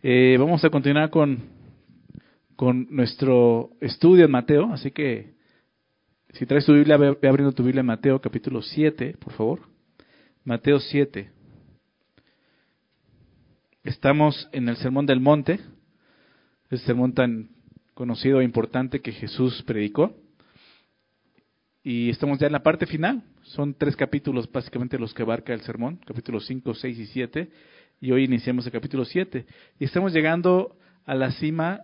Eh, vamos a continuar con, con nuestro estudio en Mateo, así que si traes tu Biblia, ve, abriendo tu Biblia en Mateo capítulo 7, por favor. Mateo 7. Estamos en el Sermón del Monte, el sermón tan conocido e importante que Jesús predicó. Y estamos ya en la parte final. Son tres capítulos básicamente los que abarca el sermón, capítulos 5, 6 y 7. Y hoy iniciamos el capítulo 7. Y estamos llegando a la cima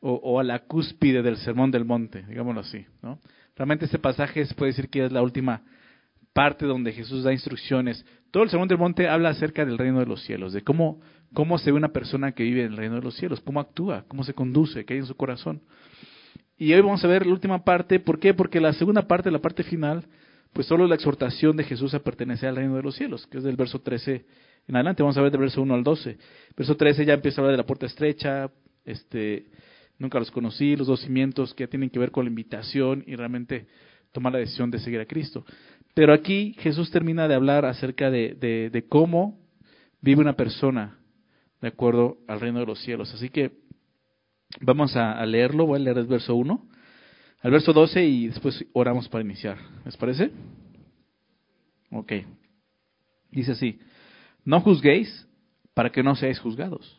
o, a la cúspide del sermón del monte, digámoslo así. ¿no? Realmente este pasaje se puede decir que es la última parte donde Jesús da instrucciones. Todo el sermón del monte habla acerca del reino de los cielos, de cómo, cómo se ve una persona que vive en el reino de los cielos, cómo actúa, cómo se conduce, qué hay en su corazón. Y hoy vamos a ver la última parte. ¿Por qué? Porque la segunda parte, la parte final, pues solo la exhortación de Jesús a pertenecer al reino de los cielos, que es del verso 13 en adelante. Vamos a ver del verso 1 al 12. Verso 13 ya empieza a hablar de la puerta estrecha, este, nunca los conocí, los dos cimientos que tienen que ver con la invitación y realmente tomar la decisión de seguir a Cristo. Pero aquí Jesús termina de hablar acerca de, de cómo vive una persona de acuerdo al reino de los cielos. Así que Vamos a, leerlo, voy a leer el verso 1 al verso 12 y después oramos para iniciar. ¿Les parece? Ok. Dice así, no juzguéis para que no seáis juzgados.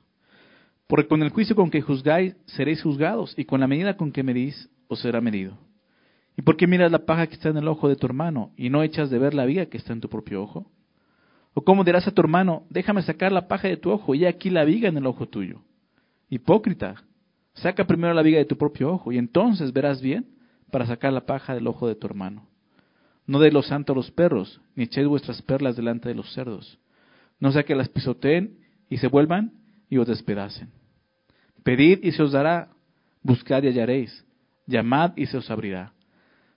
Porque con el juicio con que juzgáis seréis juzgados y con la medida con que medís os será medido. ¿Y por qué miras la paja que está en el ojo de tu hermano y no echas de ver la viga que está en tu propio ojo? ¿O cómo dirás a tu hermano, déjame sacar la paja de tu ojo y aquí la viga en el ojo tuyo? Hipócrita, Saca primero la viga de tu propio ojo y entonces verás bien para sacar la paja del ojo de tu hermano. No de los santos los perros, ni echéis vuestras perlas delante de los cerdos. No sea que las pisoteen y se vuelvan y os despedacen. Pedid y se os dará, buscad y hallaréis, llamad y se os abrirá.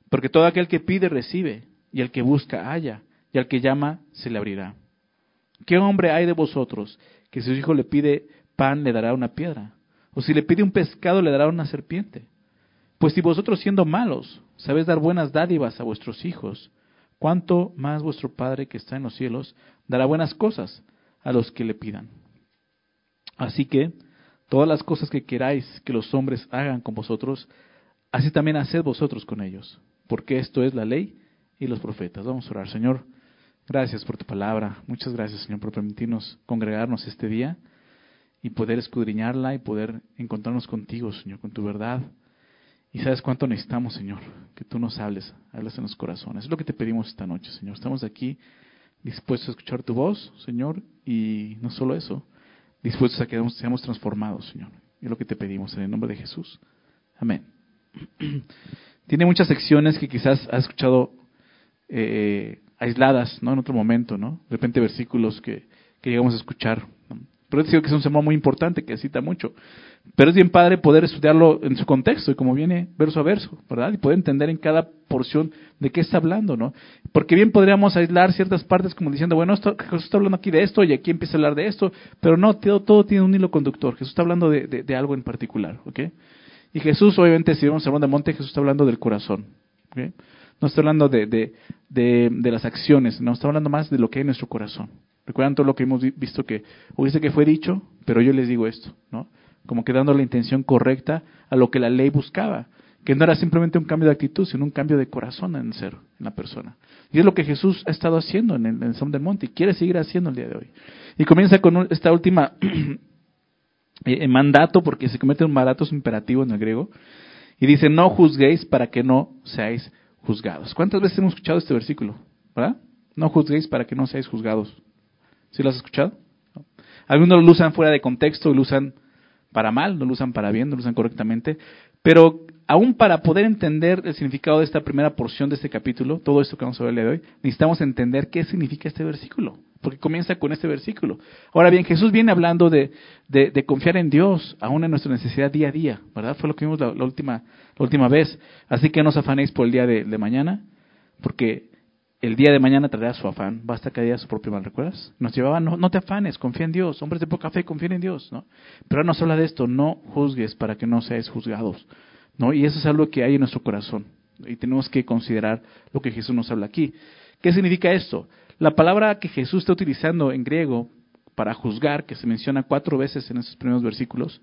Porque todo aquel que pide recibe, y el que busca halla, y al que llama se le abrirá. ¿Qué hombre hay de vosotros que si su hijo le pide pan le dará una piedra? O si le pide un pescado, le dará una serpiente. Pues si vosotros siendo malos sabéis dar buenas dádivas a vuestros hijos, ¿cuánto más vuestro Padre que está en los cielos dará buenas cosas a los que le pidan? Así que, todas las cosas que queráis que los hombres hagan con vosotros, así también haced vosotros con ellos, porque esto es la ley y los profetas. Vamos a orar, Señor. Gracias por tu palabra. Muchas gracias, Señor, por permitirnos congregarnos este día y poder escudriñarla y poder encontrarnos contigo, Señor, con tu verdad. Y sabes cuánto necesitamos, Señor, que tú nos hables, hables en los corazones. Es lo que te pedimos esta noche, Señor. Estamos aquí dispuestos a escuchar tu voz, Señor, y no solo eso, dispuestos a que seamos transformados, Señor. Es lo que te pedimos en el nombre de Jesús. Amén. Tiene muchas secciones que quizás has escuchado eh, aisladas, ¿no? En otro momento, ¿no? De repente versículos que, que llegamos a escuchar pero digo que es un sermón muy importante, que cita mucho. Pero es bien padre poder estudiarlo en su contexto y como viene verso a verso, ¿verdad? Y poder entender en cada porción de qué está hablando, ¿no? Porque bien podríamos aislar ciertas partes como diciendo, bueno, Jesús está hablando aquí de esto y aquí empieza a hablar de esto, pero no, todo, todo tiene un hilo conductor. Jesús está hablando de, de, algo en particular, ¿ok? Y Jesús, obviamente, si vemos el sermón de monte, Jesús está hablando del corazón, ¿ok? No está hablando de, de, de, las acciones, no está hablando más de lo que hay en nuestro corazón. Recuerdan todo lo que hemos visto que, dice que fue dicho, pero yo les digo esto, ¿no? Como que dando la intención correcta a lo que la ley buscaba, que no era simplemente un cambio de actitud, sino un cambio de corazón en el ser, en la persona. Y es lo que Jesús ha estado haciendo en el, en del Monte y quiere seguir haciendo el día de hoy. Y comienza con esta última eh, mandato, porque se comete un mandato imperativo en el griego, y dice, no juzguéis para que no seáis juzgados. ¿Cuántas veces hemos escuchado este versículo? ¿Verdad? No juzguéis para que no seáis juzgados. ¿Sí lo has escuchado? Algunos lo usan fuera de contexto, lo usan para mal, no lo usan para bien, no lo usan correctamente. Pero aún para poder entender el significado de esta primera porción de este capítulo, todo esto que vamos a ver hoy, necesitamos entender qué significa este versículo, porque comienza con este versículo. Ahora bien, Jesús viene hablando de, de, confiar en Dios, aún en nuestra necesidad día a día, ¿verdad? Fue lo que vimos la, última, la última vez. Así que no os afanéis por el día de mañana, porque el día de mañana traerá su afán, basta que haya su propio mal, ¿recuerdas? Nos llevaban, no, no, te afanes, confía en Dios, hombres de poca fe, confíen en Dios, ¿no? Pero ahora nos habla de esto, no juzgues para que no seáis juzgados, ¿no? Y eso es algo que hay en nuestro corazón, y tenemos que considerar lo que Jesús nos habla aquí. ¿Qué significa esto? La palabra que Jesús está utilizando en griego para juzgar, que se menciona cuatro veces en esos primeros versículos,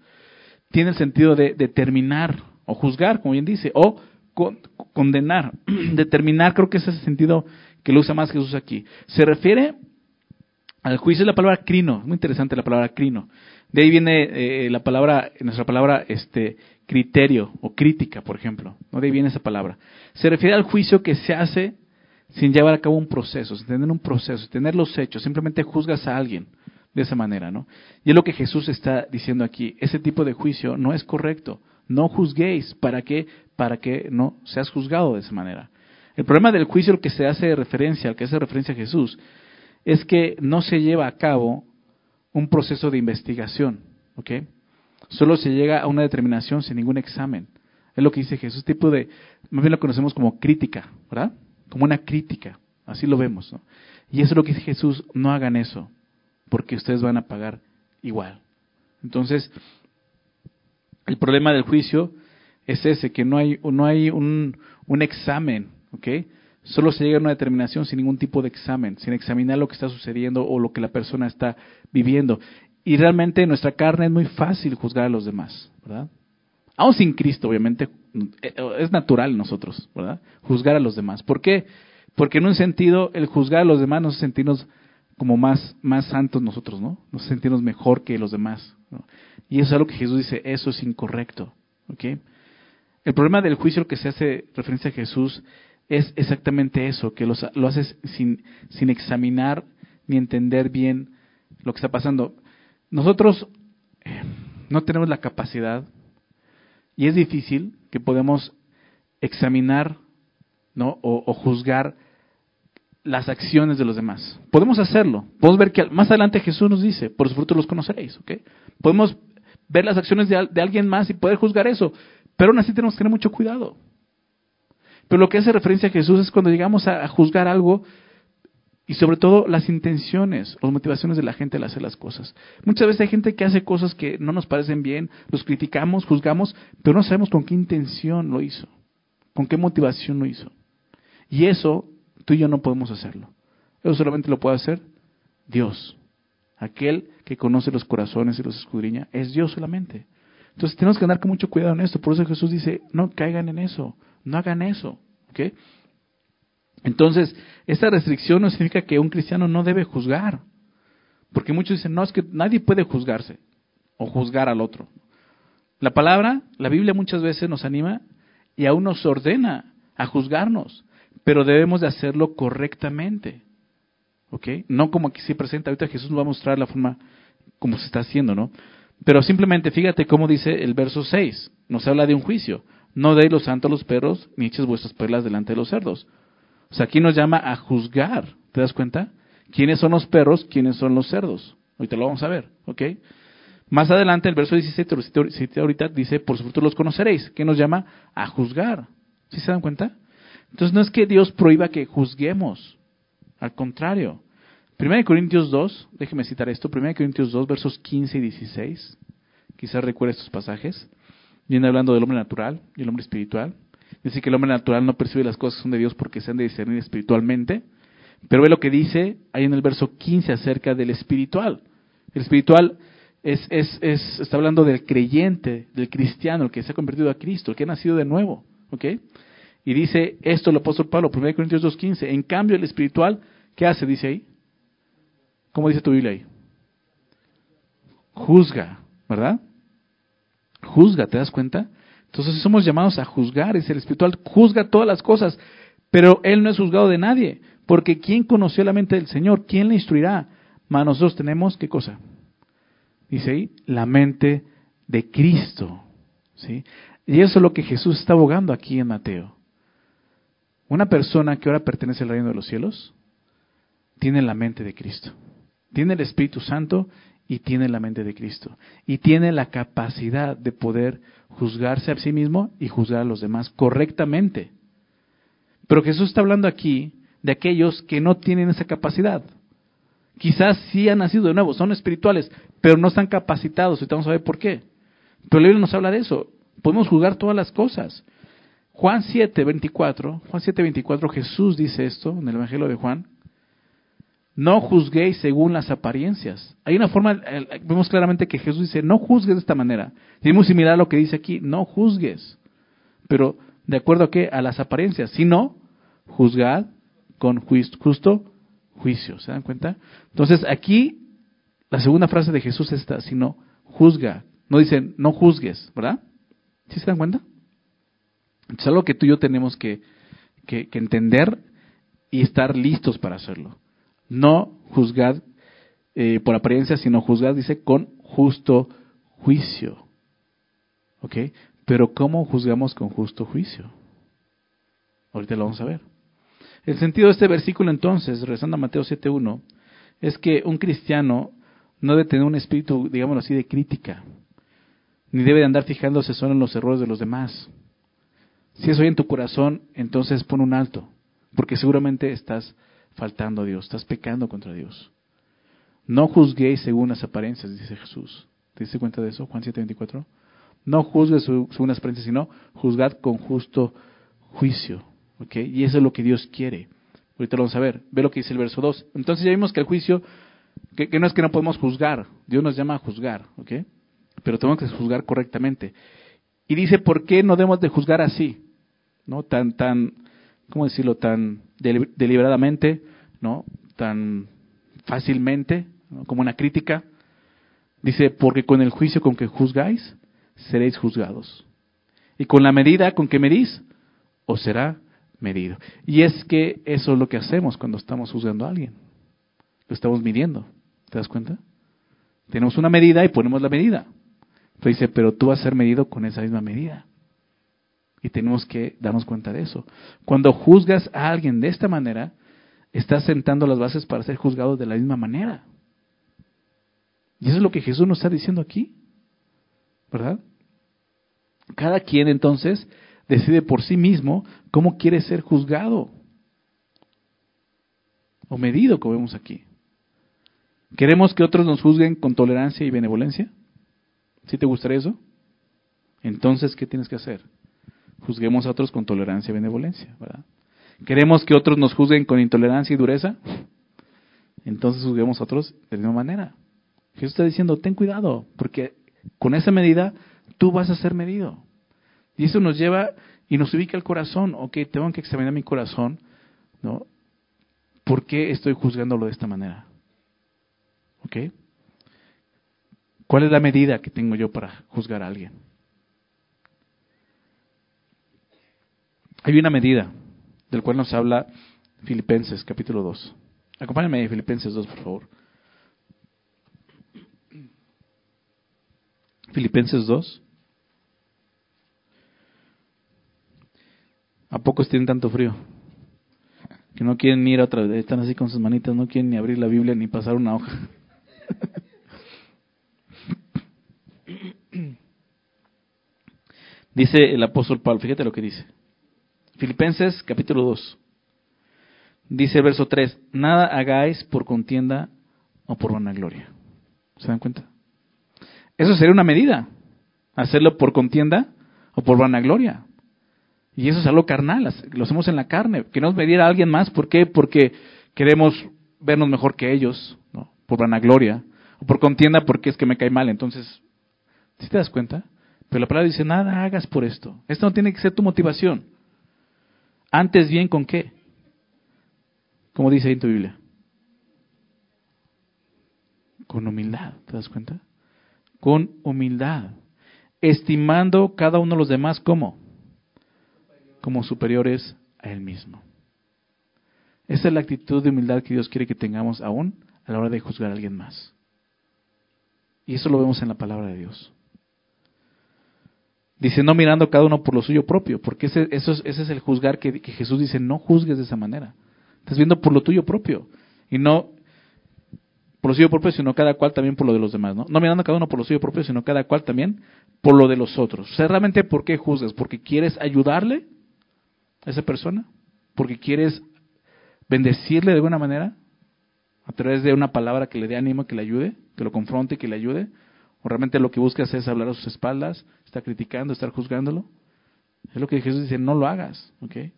tiene el sentido de determinar o juzgar, como bien dice, o condenar. Determinar, creo que ese es el sentido que lo usa más Jesús aquí. Se refiere al juicio de la palabra crino, muy interesante la palabra crino. De ahí viene eh, la palabra, nuestra palabra este, criterio o crítica, por ejemplo. ¿no? De ahí viene esa palabra. Se refiere al juicio que se hace sin llevar a cabo un proceso, sin tener un proceso, sin tener los hechos, simplemente juzgas a alguien de esa manera, ¿no? Y es lo que Jesús está diciendo aquí. Ese tipo de juicio no es correcto. No juzguéis. ¿Para qué? Para que no seas juzgado de esa manera. El problema del juicio, al que se hace referencia, al que hace referencia a Jesús, es que no se lleva a cabo un proceso de investigación, ¿ok? Solo se llega a una determinación sin ningún examen. Es lo que dice Jesús, tipo de, más bien lo conocemos como crítica, ¿verdad? Como una crítica, así lo vemos, ¿no? Y eso es lo que dice Jesús, no hagan eso, porque ustedes van a pagar igual. Entonces, el problema del juicio es ese, que no hay, no hay un, un examen, Solo se llega a una determinación sin ningún tipo de examen, sin examinar lo que está sucediendo o lo que la persona está viviendo. Y realmente en nuestra carne es muy fácil juzgar a los demás, ¿verdad? Aún sin Cristo, obviamente, eh, es natural nosotros, ¿verdad? Juzgar a los demás. ¿Por qué? Porque en un sentido, el juzgar a los demás nos sentimos como más, más santos nosotros, ¿no? Nos sentimos mejor que los demás. Y eso es algo que Jesús dice, eso es incorrecto. El problema del juicio que se hace referencia a Jesús es exactamente eso, que lo haces sin, sin examinar ni entender bien lo que está pasando. Nosotros eh, no tenemos la capacidad y es difícil que podamos examinar ¿no? o, juzgar las acciones de los demás. Podemos hacerlo. Podemos ver que más adelante Jesús nos dice, por sus frutos los conoceréis. ¿ok? Podemos ver las acciones de, alguien más y poder juzgar eso. Pero aún así tenemos que tener mucho cuidado. Pero lo que hace referencia a Jesús es cuando llegamos a, juzgar algo y sobre todo las intenciones, las motivaciones de la gente al hacer las cosas. Muchas veces hay gente que hace cosas que no nos parecen bien, los criticamos, juzgamos, pero no sabemos con qué intención lo hizo, con qué motivación lo hizo. Y eso Tú y yo no podemos hacerlo. Eso solamente lo puede hacer Dios. Aquel que conoce los corazones y los escudriña es Dios solamente. Entonces tenemos que andar con mucho cuidado en esto. Por eso Jesús dice, no caigan en eso, no hagan eso. ¿ok? Entonces, esta restricción no significa que un cristiano no debe juzgar. Porque muchos dicen, no, es que nadie puede juzgarse o juzgar al otro. La palabra, la Biblia muchas veces nos anima y aún nos ordena a juzgarnos pero debemos de hacerlo correctamente. ¿Ok? No como aquí se presenta, ahorita Jesús nos va a mostrar la forma como se está haciendo, ¿no? Pero simplemente fíjate cómo dice el verso 6, nos habla de un juicio. No deis los santos a los perros, ni eches vuestras perlas delante de los cerdos. O sea, aquí nos llama a juzgar, ¿te das cuenta? ¿Quiénes son los perros? ¿Quiénes son los cerdos? Ahorita lo vamos a ver, ¿ok? Más adelante, el verso 17, ahorita dice, por su los conoceréis, que nos llama a juzgar. ¿Sí se dan cuenta? Entonces no es que Dios prohíba que juzguemos, al contrario. 1 Corintios 2, déjeme citar esto, 1 Corintios 2, versos 15 y 16, quizás recuerde estos pasajes, viene hablando del hombre natural y el hombre espiritual. Dice que el hombre natural no percibe las cosas que son de Dios porque se han de discernir espiritualmente, pero ve lo que dice ahí en el verso 15 acerca del espiritual. El espiritual es, es, es, está hablando del creyente, del cristiano, el que se ha convertido a Cristo, el que ha nacido de nuevo. ¿ok?, y dice esto el apóstol Pablo, 1 Corintios 2.15. En cambio, el espiritual, ¿qué hace? Dice ahí. ¿Cómo dice tu Biblia ahí? Juzga, ¿verdad? Juzga, ¿te das cuenta? Entonces somos llamados a juzgar, es el espiritual, juzga todas las cosas, pero él no es juzgado de nadie, porque ¿quién conoció la mente del Señor? ¿Quién le instruirá? Mas nosotros tenemos, ¿qué cosa? Dice ahí, la mente de Cristo. ¿sí? Y eso es lo que Jesús está abogando aquí en Mateo. Una persona que ahora pertenece al reino de los cielos tiene la mente de Cristo. Tiene el Espíritu Santo y tiene la mente de Cristo. Y tiene la capacidad de poder juzgarse a sí mismo y juzgar a los demás correctamente. Pero Jesús está hablando aquí de aquellos que no tienen esa capacidad. Quizás sí han nacido de nuevo, son espirituales, pero no están capacitados. Y vamos a ver por qué. Pero la Biblia nos habla de eso. Podemos juzgar todas las cosas. Juan 7, 24, Juan 7, 24, Jesús dice esto en el Evangelio de Juan. No juzguéis según las apariencias. Hay una forma, vemos claramente que Jesús dice, no juzgues de esta manera. Es muy similar a lo que dice aquí, no juzgues. Pero, ¿de acuerdo a qué? A las apariencias. Si no, juzgad con justo juicio. ¿Se dan cuenta? Entonces, aquí, la segunda frase de Jesús es esta, sino juzga. No dice, no juzgues, ¿verdad? ¿Sí se dan cuenta? Es algo que tú y yo tenemos que entender y estar listos para hacerlo. No juzgad eh, por apariencia, sino juzgad, dice, con justo juicio. ¿Ok? Pero ¿cómo juzgamos con justo juicio? Ahorita lo vamos a ver. El sentido de este versículo entonces, regresando a Mateo 7.1, es que un cristiano no debe tener un espíritu, digámoslo así, de crítica, ni debe de andar fijándose solo en los errores de los demás. Si eso hay en tu corazón, entonces pon un alto, porque seguramente estás faltando a Dios, estás pecando contra Dios. No juzguéis según las apariencias, dice Jesús. ¿Te diste cuenta de eso? Juan 7:24. No juzgues según las apariencias, sino juzgad con justo juicio. ¿Ok? Y eso es lo que Dios quiere. Ahorita lo vamos a ver. Ve lo que dice el verso 2. Entonces ya vimos que el juicio, que, no es que no podemos juzgar, Dios nos llama a juzgar, ¿ok? Pero tenemos que juzgar correctamente. Y dice, ¿por qué no debemos de juzgar así? ¿No? Tan, tan, ¿cómo decirlo? Tan deliberadamente, ¿no? Tan fácilmente, como una crítica. Dice, porque con el juicio con que juzgáis, seréis juzgados. Y con la medida con que medís, os será medido. Y es que eso es lo que hacemos cuando estamos juzgando a alguien. Lo estamos midiendo. ¿Te das cuenta? Tenemos una medida y ponemos la medida. Pero dice, pero tú vas a ser medido con esa misma medida. Y tenemos que darnos cuenta de eso. Cuando juzgas a alguien de esta manera, estás sentando las bases para ser juzgado de la misma manera. Y eso es lo que Jesús nos está diciendo aquí. ¿Verdad? Cada quien entonces decide por sí mismo cómo quiere ser juzgado o medido, como vemos aquí. ¿Queremos que otros nos juzguen con tolerancia y benevolencia? ¿Sí te gustaría eso? Entonces, ¿qué tienes que hacer? Juzguemos a otros con tolerancia y benevolencia, ¿verdad? ¿Queremos que otros nos juzguen con intolerancia y dureza? Entonces juzguemos a otros de la misma manera. Jesús está diciendo, ten cuidado, porque con esa medida tú vas a ser medido. Y eso nos lleva y nos ubica el corazón. Ok, tengo que examinar mi corazón, ¿no? ¿Por qué estoy juzgándolo de esta manera? ¿Ok? ¿Cuál es la medida que tengo yo para juzgar a alguien? Hay una medida del cual nos habla Filipenses capítulo 2. Acompáñame a Filipenses 2, por favor. Filipenses 2. ¿A pocos tienen tanto frío? Que no quieren ir otra vez, están así con sus manitas, no quieren ni abrir la Biblia ni pasar una hoja. dice el apóstol Pablo, fíjate lo que dice. Filipenses capítulo 2. Dice el verso 3, nada hagáis por contienda o por vanagloria. ¿Se dan cuenta? Eso sería una medida, hacerlo por contienda o por vanagloria. Y eso es algo carnal, lo hacemos en la carne. Queremos medir a alguien más, ¿por qué? Porque queremos vernos mejor que ellos, por vanagloria, o por contienda porque es que me cae mal. Entonces, ¿sí te das cuenta? Pero la palabra dice, nada hagas por esto. Esto no tiene que ser tu motivación. Antes bien con qué? Como dice ahí en tu Biblia. Con humildad, ¿te das cuenta? Con humildad. Estimando cada uno de los demás como? Como superiores a él mismo. Esa es la actitud de humildad que Dios quiere que tengamos aún a la hora de juzgar a alguien más. Y eso lo vemos en la palabra de Dios. Dice, no mirando cada uno por lo suyo propio, porque ese, eso es, ese es el juzgar que, Jesús dice, no juzgues de esa manera. Estás viendo por lo tuyo propio y no por lo suyo propio, sino cada cual también por lo de los demás. No, no mirando cada uno por lo suyo propio, sino cada cual también por lo de los otros. O sea, realmente, ¿por qué juzgas? ¿Porque quieres ayudarle a esa persona? ¿Porque quieres bendecirle de alguna manera? A través de una palabra que le dé ánimo, que le ayude, que lo confronte, que le ayude o realmente lo que buscas es hablar a sus espaldas, está criticando, estar juzgándolo. Es lo que Jesús dice, no lo hagas. ¿okay?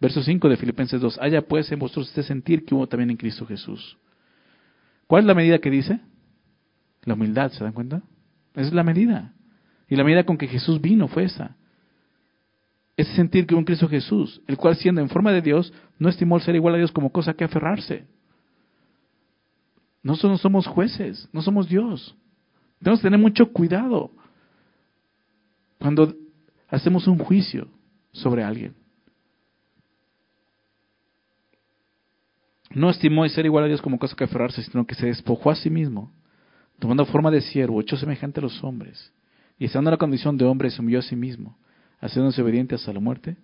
Verso 5 de Filipenses 2, haya pues en vosotros este sentir que hubo también en Cristo Jesús. ¿Cuál es la medida que dice? La humildad, ¿se dan cuenta? Esa es la medida. Y la medida con que Jesús vino fue esa. Es sentir que un Cristo Jesús, el cual siendo en forma de Dios, no estimó el ser igual a Dios como cosa que aferrarse. Nosotros no somos jueces, no somos Dios. Tenemos que tener mucho cuidado cuando hacemos un juicio sobre alguien. No estimó ser igual a Dios como cosa que aferrarse, sino que se despojó a sí mismo, tomando forma de siervo, hecho semejante a los hombres, y estando en la condición de hombre, se humilló a sí mismo, haciéndose obediente hasta la muerte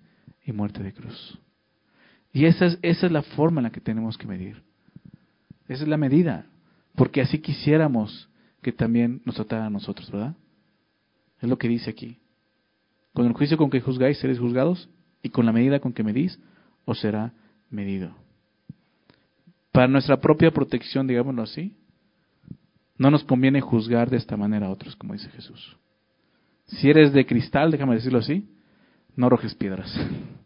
y muerte de cruz. Y esa es, esa es la forma en la que tenemos que medir. Esa es la medida, porque así quisiéramos que también nos tratara a nosotros, ¿verdad? Es lo que dice aquí. Con el juicio con que juzgáis seréis juzgados, y con la medida con que medís os será medido. Para nuestra propia protección, digámoslo así, no nos conviene juzgar de esta manera a otros, como dice Jesús. Si eres de cristal, déjame decirlo así, no arrojes piedras.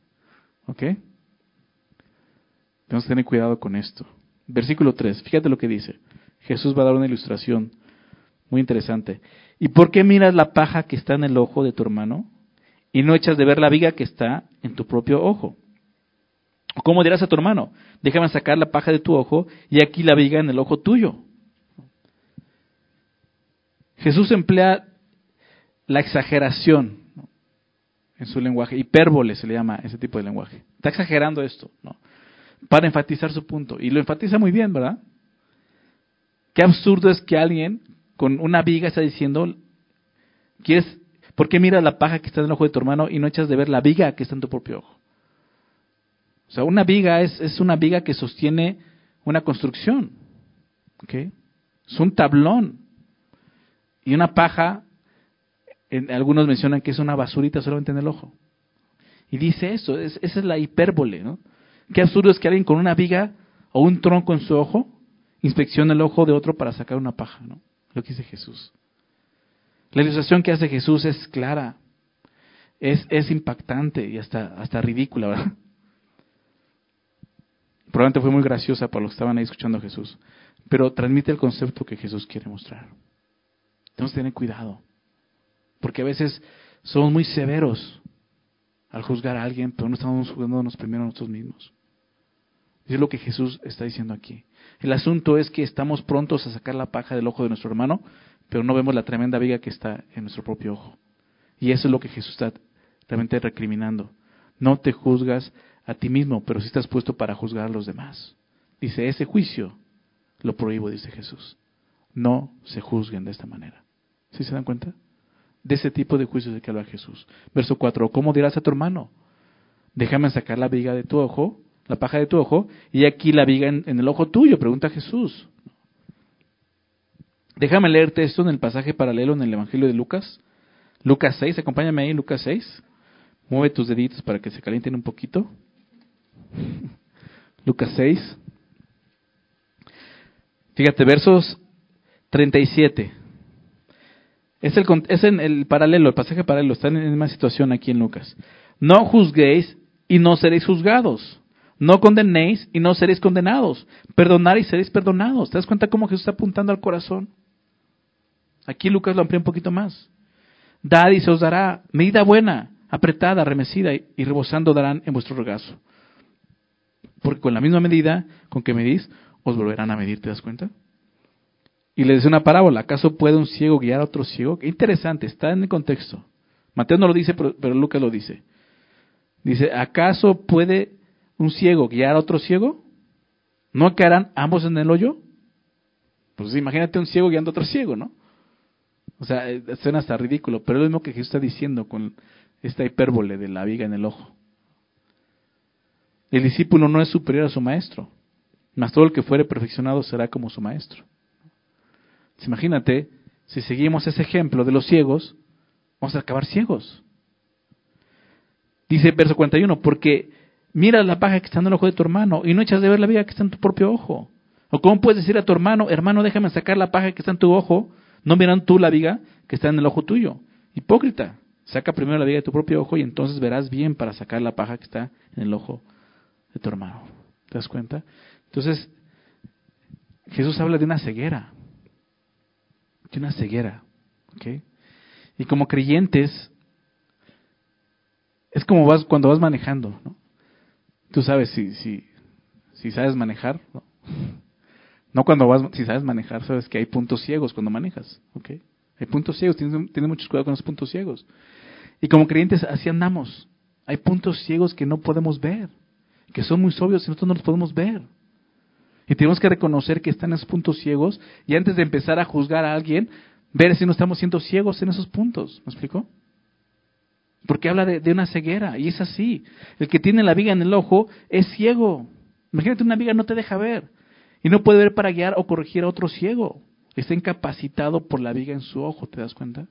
¿Ok? Tenemos que tener cuidado con esto. Versículo 3, fíjate lo que dice. Jesús va a dar una ilustración muy interesante. ¿Y por qué miras la paja que está en el ojo de tu hermano y no echas de ver la viga que está en tu propio ojo? ¿O cómo dirás a tu hermano? Déjame sacar la paja de tu ojo y aquí la viga en el ojo tuyo. Jesús emplea la exageración en su lenguaje, hipérbole se le llama ese tipo de lenguaje. Está exagerando esto, ¿no? Para enfatizar su punto. Y lo enfatiza muy bien, ¿verdad? Qué absurdo es que alguien con una viga está diciendo, ¿quieres, ¿por qué miras la paja que está en el ojo de tu hermano y no echas de ver la viga que está en tu propio ojo? O sea, una viga es, es una viga que sostiene una construcción. ¿okay? Es un tablón. Y una paja, en, algunos mencionan que es una basurita solamente en el ojo. Y dice eso, esa es la hipérbole. ¿no? Qué absurdo es que alguien con una viga o un tronco en su ojo inspeccione el ojo de otro para sacar una paja. ¿no? Lo que dice Jesús. La ilustración que hace Jesús es clara, es, es impactante y hasta, hasta ridícula, ¿verdad? Probablemente fue muy graciosa para los que estaban ahí escuchando a Jesús, pero transmite el concepto que Jesús quiere mostrar. Tenemos que tener cuidado, porque a veces somos muy severos al juzgar a alguien, pero no estamos juzgándonos primero a nosotros mismos. Es lo que Jesús está diciendo aquí. El asunto es que estamos prontos a sacar la paja del ojo de nuestro hermano, pero no vemos la tremenda viga que está en nuestro propio ojo. Y eso es lo que Jesús está realmente recriminando. No te juzgas a ti mismo, pero si estás puesto para juzgar a los demás. Dice, ese juicio lo prohíbo, dice Jesús. No se juzguen de esta manera. ¿Sí se dan cuenta? De ese tipo de juicios de que habla Jesús. Verso 4, ¿cómo dirás a tu hermano? Déjame sacar la viga de tu ojo, la paja de tu ojo, y aquí la viga en, el ojo tuyo, pregunta Jesús. Déjame leerte esto en el pasaje paralelo en el Evangelio de Lucas. Lucas 6, acompáñame ahí, Lucas 6. Mueve tus deditos para que se calienten un poquito. Lucas 6. Fíjate, versos 37. Es, el, es en el paralelo, el pasaje paralelo, está en la misma situación aquí en Lucas. No juzguéis y no seréis juzgados. No condenéis y no seréis condenados. Perdonad y seréis perdonados. ¿Te das cuenta cómo Jesús está apuntando al corazón? Aquí Lucas lo amplía un poquito más. Dad y se os dará medida buena, apretada, remecida y rebosando darán en vuestro regazo. Porque con la misma medida con que medís, os volverán a medir, ¿te das cuenta? Y le dice una parábola, ¿acaso puede un ciego guiar a otro ciego? Qué interesante, está en el contexto. Mateo no lo dice, pero, Lucas lo dice. Dice, ¿acaso puede un ciego guiar a otro ciego? ¿No quedarán ambos en el hoyo? Pues imagínate un ciego guiando a otro ciego, ¿no? O sea, eh, suena hasta ridículo, pero es lo mismo que Jesús está diciendo con esta hipérbole de la viga en el ojo. El discípulo no es superior a su maestro, mas todo el que fuere perfeccionado será como su maestro. Imagínate, si seguimos ese ejemplo de los ciegos, vamos a acabar ciegos. Dice verso 41, porque mira la paja que está en el ojo de tu hermano y no echas de ver la viga que está en tu propio ojo. O cómo puedes decir a tu hermano, hermano, déjame sacar la paja que está en tu ojo, no miran tú la viga que está en el ojo tuyo. Hipócrita, saca primero la viga de tu propio ojo y entonces verás bien para sacar la paja que está en el ojo de tu hermano. ¿Te das cuenta? Entonces, Jesús habla de una ceguera. De una ceguera. ¿ok? Y como creyentes, es como vas cuando vas manejando, ¿no? Tú sabes si, si, si sabes manejar, ¿no? Cuando vas, si sabes manejar, sabes que hay puntos ciegos cuando manejas, ¿ok? Hay puntos ciegos, tienes, tienes mucho cuidado con los puntos ciegos. Y como creyentes así andamos. Hay puntos ciegos que no podemos ver, que son muy obvios y nosotros no los podemos ver. Y tenemos que reconocer que están esos puntos ciegos y antes de empezar a juzgar a alguien, ver si no estamos siendo ciegos en esos puntos. ¿Me explico? Porque habla de, una ceguera y es así. El que tiene la viga en el ojo es ciego. Imagínate una viga no te deja ver y no puede ver para guiar o corregir a otro ciego. Está incapacitado por la viga en su ojo, ¿te das cuenta?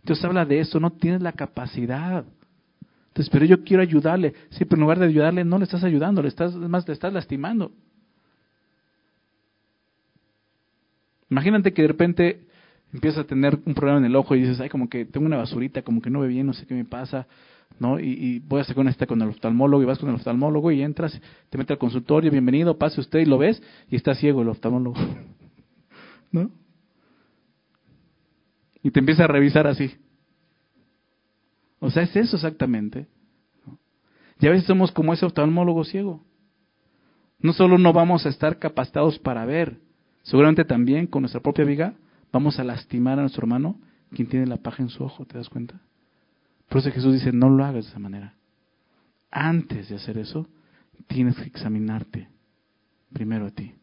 Entonces habla de eso, no tienes la capacidad. Entonces, pero yo quiero ayudarle. Sí, pero en lugar de ayudarle, no le estás ayudando, le estás, más le estás lastimando. Imagínate que de repente empiezas a tener un problema en el ojo y dices, ay, como que tengo una basurita, como que no ve bien, no sé qué me pasa, ¿no? Y, y voy a hacer cita con el oftalmólogo y vas con el oftalmólogo y entras, te metes al consultorio, bienvenido, pase usted y lo ves y está ciego el oftalmólogo, ¿no? Y te empieza a revisar así. O sea, es eso exactamente. Y a veces somos como ese oftalmólogo ciego. No solo no vamos a estar capacitados para ver, seguramente también con nuestra propia viga vamos a lastimar a nuestro hermano quien tiene la paja en su ojo, ¿te das cuenta? Por eso Jesús dice, no lo hagas de esa manera. Antes de hacer eso, tienes que examinarte primero a ti.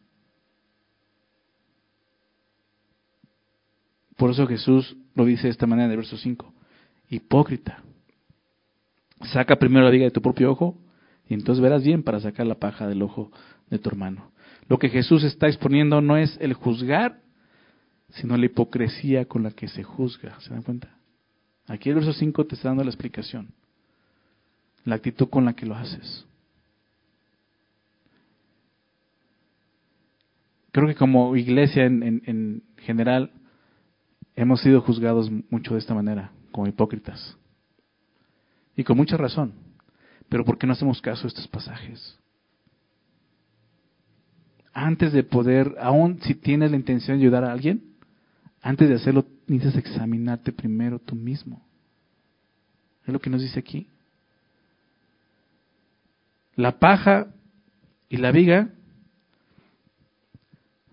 Por eso Jesús lo dice de esta manera en el verso 5. Hipócrita. Saca primero la viga de tu propio ojo y entonces verás bien para sacar la paja del ojo de tu hermano. Lo que Jesús está exponiendo no es el juzgar, sino la hipocresía con la que se juzga. ¿Se dan cuenta? Aquí el verso 5 te está dando la explicación. La actitud con la que lo haces. Creo que como iglesia en, en, en general hemos sido juzgados mucho de esta manera, como hipócritas. Y con mucha razón. Pero ¿por qué no hacemos caso a estos pasajes? Antes de poder, aún si tienes la intención de ayudar a alguien, antes de hacerlo, necesitas examinarte primero tú mismo. Es lo que nos dice aquí. La paja y la viga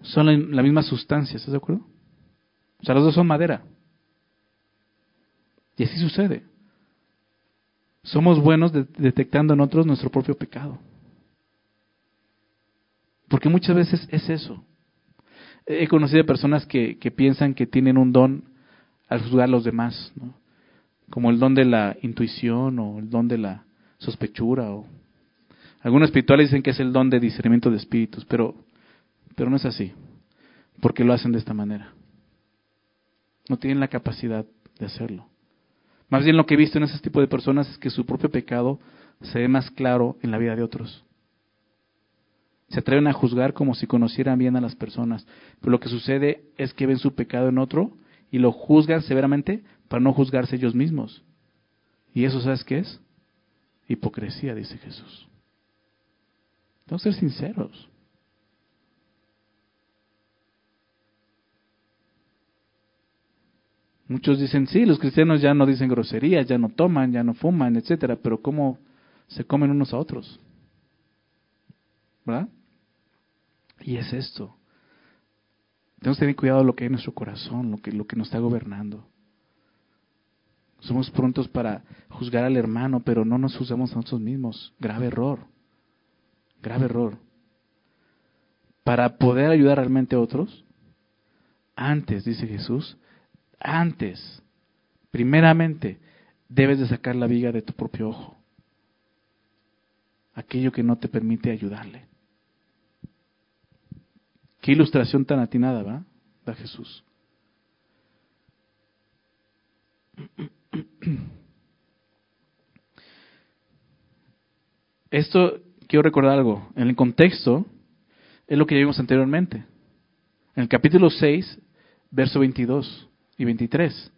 son la, misma sustancia, ¿estás de acuerdo? O sea, los dos son madera. Y así sucede. Somos buenos detectando en otros nuestro propio pecado. Porque muchas veces es eso. He conocido personas que, que piensan que tienen un don al juzgar a los demás, ¿no? como el don de la intuición o el don de la sospechura. O... Algunos espirituales dicen que es el don de discernimiento de espíritus, pero, pero no es así, porque lo hacen de esta manera. No tienen la capacidad de hacerlo. Más bien lo que he visto en ese tipo de personas es que su propio pecado se ve más claro en la vida de otros. Se atreven a juzgar como si conocieran bien a las personas. Pero lo que sucede es que ven su pecado en otro y lo juzgan severamente para no juzgarse ellos mismos. ¿Y eso sabes qué es? Hipocresía, dice Jesús. Vamos a ser sinceros. Muchos dicen, sí, los cristianos ya no dicen groserías, ya no toman, ya no fuman, etcétera, pero ¿cómo se comen unos a otros? ¿Verdad? Y es esto. Tenemos que tener cuidado lo que hay en nuestro corazón, lo que, lo que nos está gobernando. Somos prontos para juzgar al hermano, pero no nos juzgamos a nosotros mismos. Grave error. Grave error. Para poder ayudar realmente a otros, antes, dice Jesús, antes, primeramente, debes de sacar la viga de tu propio ojo. Aquello que no te permite ayudarle. Qué ilustración tan atinada, ¿va? Da Jesús. Esto, quiero recordar algo, en el contexto es lo que vimos anteriormente. En el capítulo 6, verso 22 y 23.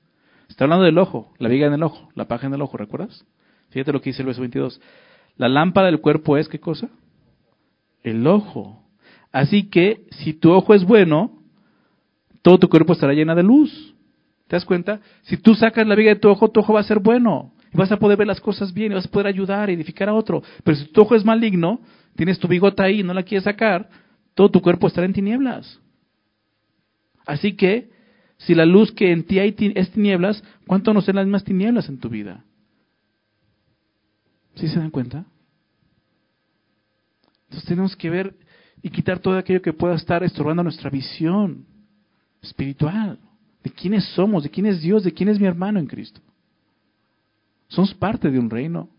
Está hablando del ojo, la viga en el ojo, la paja en el ojo, ¿recuerdas? Fíjate lo que dice el verso 22. La lámpara del cuerpo es, ¿qué cosa? El ojo. Así que si tu ojo es bueno, todo tu cuerpo estará llena de luz. ¿Te das cuenta? Si tú sacas la viga de tu ojo, tu ojo va a ser bueno. Y vas a poder ver las cosas bien y vas a poder ayudar, edificar a otro. Pero si tu ojo es maligno, tienes tu bigota ahí y no la quieres sacar, todo tu cuerpo estará en tinieblas. Así que, si la luz que en ti hay es tinieblas, ¿cuánto no serán las mismas tinieblas en tu vida? ¿Sí se dan cuenta? Entonces tenemos que ver y quitar todo aquello que pueda estar estorbando nuestra visión espiritual de quiénes somos, de quién es Dios, de quién es mi hermano en Cristo. Somos parte de un reino,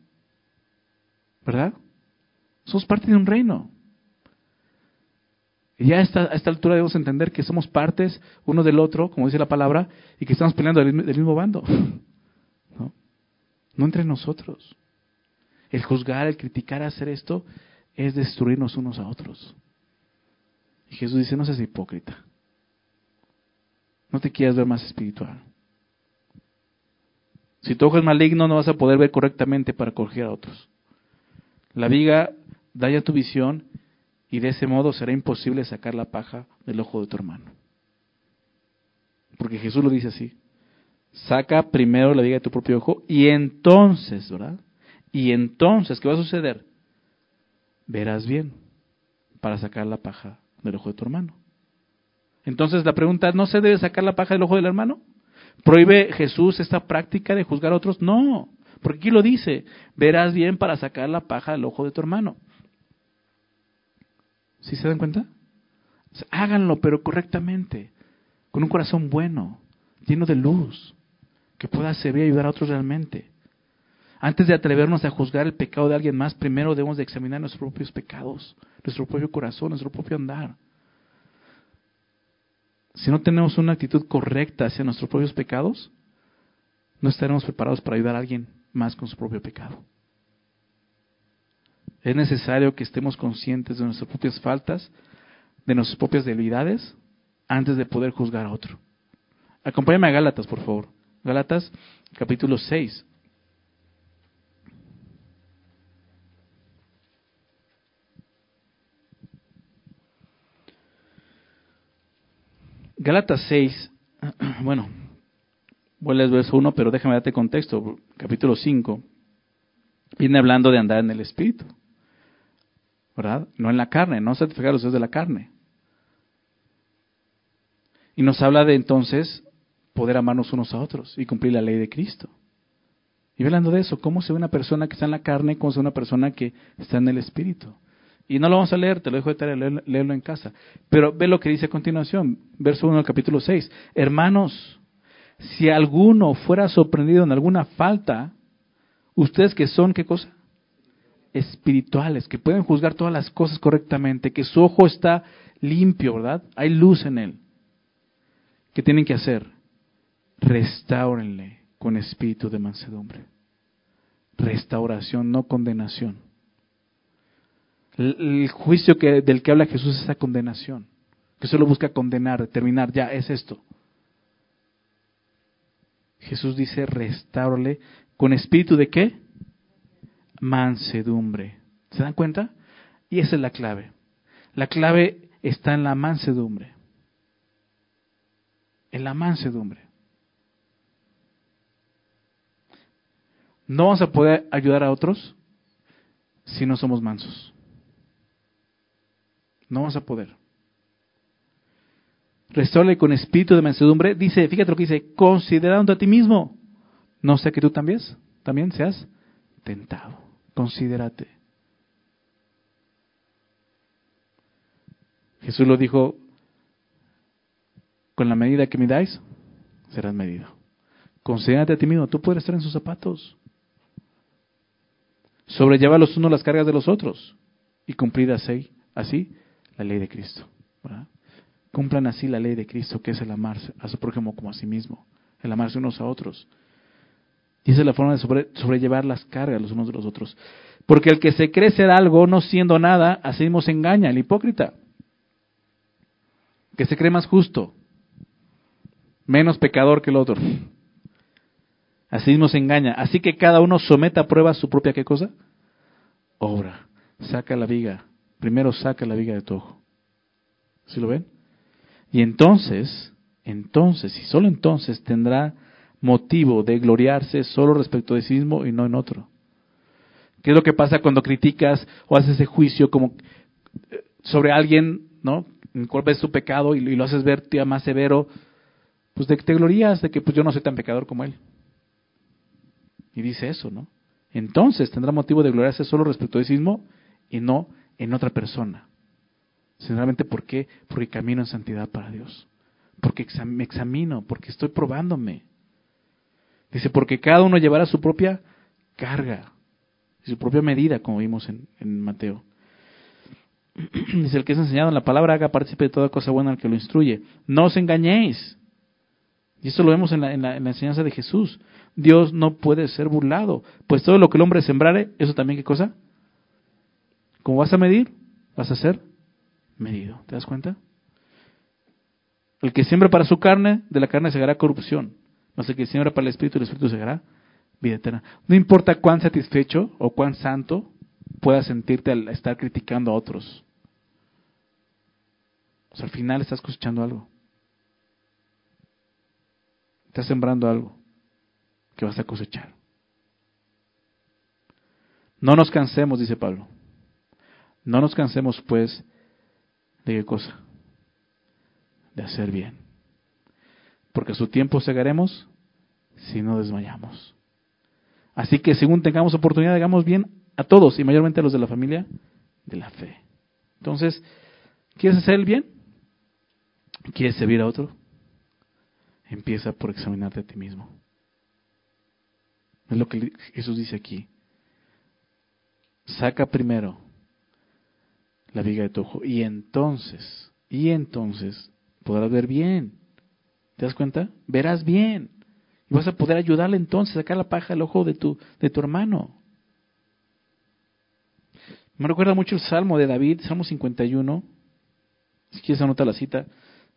¿verdad? Somos parte de un reino. Y ya a esta, a esta altura debemos entender que somos partes uno del otro, como dice la palabra, y que estamos peleando del, mismo bando. ¿No? no entre nosotros. El juzgar, el criticar, hacer esto, es destruirnos unos a otros. Y Jesús dice, no seas hipócrita. No te quieras ver más espiritual. Si tu ojo es maligno, no vas a poder ver correctamente para corregir a otros. La viga daña tu visión y de ese modo será imposible sacar la paja del ojo de tu hermano. Porque Jesús lo dice así. Saca primero la viga de tu propio ojo y entonces, ¿verdad? Y entonces, ¿qué va a suceder? Verás bien para sacar la paja del ojo de tu hermano. Entonces la pregunta, ¿no se debe sacar la paja del ojo del hermano? ¿Prohíbe Jesús esta práctica de juzgar a otros? No, porque aquí lo dice, verás bien para sacar la paja del ojo de tu hermano. ¿Sí se dan cuenta? háganlo, pero correctamente, con un corazón bueno, lleno de luz, que pueda servir y ayudar a otros realmente. Antes de atrevernos a juzgar el pecado de alguien más, primero debemos de examinar nuestros propios pecados, nuestro propio corazón, nuestro propio andar si no tenemos una actitud correcta hacia nuestros propios pecados, no estaremos preparados para ayudar a alguien más con su propio pecado. Es necesario que estemos conscientes de nuestras propias faltas, de nuestras propias debilidades, antes de poder juzgar a otro. Acompáñame a Gálatas, por favor. Gálatas, capítulo 6. Gálatas 6, bueno, vuelve al verso 1, pero déjame darte contexto. Capítulo 5 viene hablando de andar en el Espíritu, ¿verdad? No en la carne, no satisfacer los deseos de la carne. Y nos habla de entonces poder amarnos unos a otros y cumplir la ley de Cristo. Y hablando de eso, ¿cómo se ve una persona que está en la carne, cómo se ve una persona que está en el Espíritu? Y no lo vamos a leer, te lo dejo de tarea, leerlo en casa. Pero ve lo que dice a continuación, verso 1 del capítulo 6. Hermanos, si alguno fuera sorprendido en alguna falta, ustedes que son, ¿qué cosa? Espirituales, que pueden juzgar todas las cosas correctamente, que su ojo está limpio, ¿verdad? Hay luz en él. ¿Qué tienen que hacer? Restáurenle con espíritu de mansedumbre. Restauración, no condenación. El, juicio del que habla Jesús es esa condenación, que solo busca condenar, determinar, ya es esto. Jesús dice, restaurale con espíritu de qué? Mansedumbre. ¿Se dan cuenta? Y esa es la clave. La clave está en la mansedumbre. En la mansedumbre. No vamos a poder ayudar a otros si no somos mansos. No vas a poder. Restaurale con espíritu de mansedumbre. Dice, fíjate lo que dice, considerando a ti mismo. No sé que tú también, también seas tentado. Considérate. Jesús lo dijo, con la medida que midáis, serás medido. Considérate a ti mismo, tú puedes estar en sus zapatos. Sobrelleva los unos las cargas de los otros y cumplir así, así la ley de Cristo. Cumplan así la ley de Cristo, que es el amarse a su prójimo como a sí mismo, el amarse unos a otros. Y esa es la forma de sobrellevar las cargas los unos de los otros. Porque el que se cree ser algo, no siendo nada, así mismo se engaña, el hipócrita. Que se cree más justo, menos pecador que el otro. Así mismo se engaña. Así que cada uno someta a prueba su propia qué cosa? Obra. Saca la viga Primero saca la viga de tu ojo. ¿Sí lo ven? Y entonces, entonces, y solo entonces tendrá motivo de gloriarse solo respecto de sí mismo y no en otro. ¿Qué es lo que pasa cuando criticas o haces ese juicio como eh, sobre alguien, ¿no? En el cual ves tu pecado y, lo haces ver tía más severo, pues de que te glorías de que pues yo no soy tan pecador como él. Y dice eso, ¿no? Entonces tendrá motivo de gloriarse solo respecto de sí mismo y no en otra persona. Sinceramente, ¿por qué? Porque camino en santidad para Dios. Porque me examino, porque estoy probándome. Dice, porque cada uno llevará su propia carga, su propia medida, como vimos en, en Mateo. Dice, el que es enseñado en la palabra haga partícipe de toda cosa buena al que lo instruye. No os engañéis. Y eso lo vemos en la, en la, enseñanza de Jesús. Dios no puede ser burlado. Pues todo lo que el hombre sembrare, eso también qué cosa? ¿Cómo vas a medir? Vas a ser medido. ¿Te das cuenta? El que siembra para su carne, de la carne se hará corrupción. Mas el que siembra para el espíritu, el espíritu se hará vida eterna. No importa cuán satisfecho o cuán santo puedas sentirte al estar criticando a otros. Al final estás cosechando algo. Estás sembrando algo que vas a cosechar. No nos cansemos, dice Pablo. No nos cansemos, pues, de qué cosa? De hacer bien. Porque a su tiempo segaremos si no desmayamos. Así que según tengamos oportunidad, hagamos bien a todos y mayormente a los de la familia de la fe. Entonces, ¿quieres hacer el bien? ¿Quieres servir a otro? Empieza por examinarte a ti mismo. Es lo que Jesús dice aquí. Saca primero la viga de tu ojo y entonces, y entonces podrás ver bien. ¿Te das cuenta? Verás bien. Y vas a poder ayudarle entonces a sacar la paja del ojo de tu, de tu hermano. Me recuerda mucho el Salmo de David, Salmo 51. Si quieres anota la cita,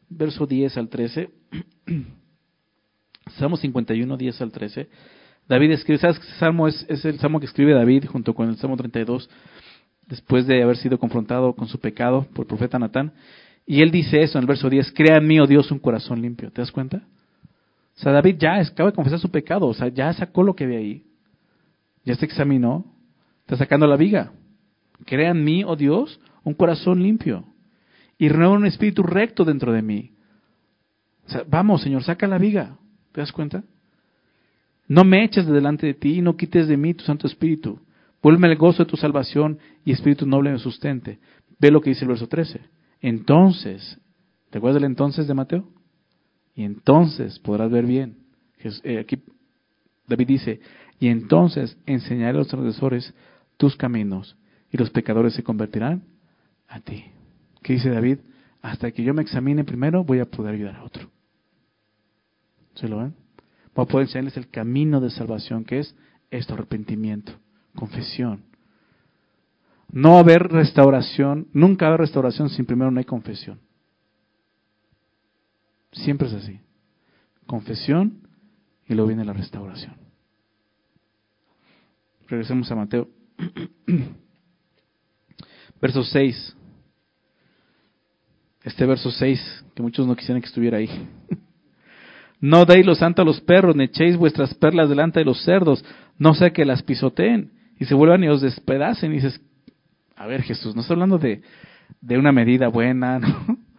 verso 10 al 13. Salmo 51, 10 al 13. David escribe, ¿sabes qué salmo es, es el salmo que escribe David junto con el Salmo 32, después de haber sido confrontado con su pecado por el profeta Natán? Y él dice eso en el verso 10, crea en mí, oh Dios, un corazón limpio. ¿Te das cuenta? O sea, David ya acaba de confesar su pecado, o sea, ya sacó lo que había ahí. Ya se examinó, está sacando la viga. Crea en mí, oh Dios, un corazón limpio. Y renueva un espíritu recto dentro de mí. O sea, vamos, Señor, saca la viga. ¿Te das cuenta? No me eches de delante de ti y no quites de mí tu Santo Espíritu. Vuelve el gozo de tu salvación y Espíritu noble me sustente. Ve lo que dice el verso 13. Entonces, ¿te acuerdas del entonces de Mateo? Y entonces podrás ver bien. Eh, aquí David dice, y entonces enseñaré a los transgresores tus caminos y los pecadores se convertirán a ti. ¿Qué dice David? Hasta que yo me examine primero voy a poder ayudar a otro. ¿Se lo ven? Voy a poder enseñarles el camino de salvación que es esto, arrepentimiento, confesión. No haber restauración, nunca haber restauración sin primero no hay confesión. Siempre es así. Confesión y luego viene la restauración. Regresemos a Mateo. verso 6. Este verso 6, que muchos no quisieran que estuviera ahí. No deis lo santo a los perros, ni echéis vuestras perlas delante de los cerdos, no sea que las pisoteen y se vuelvan y os despedacen. Y dices, a ver Jesús, no está hablando de, de una medida buena,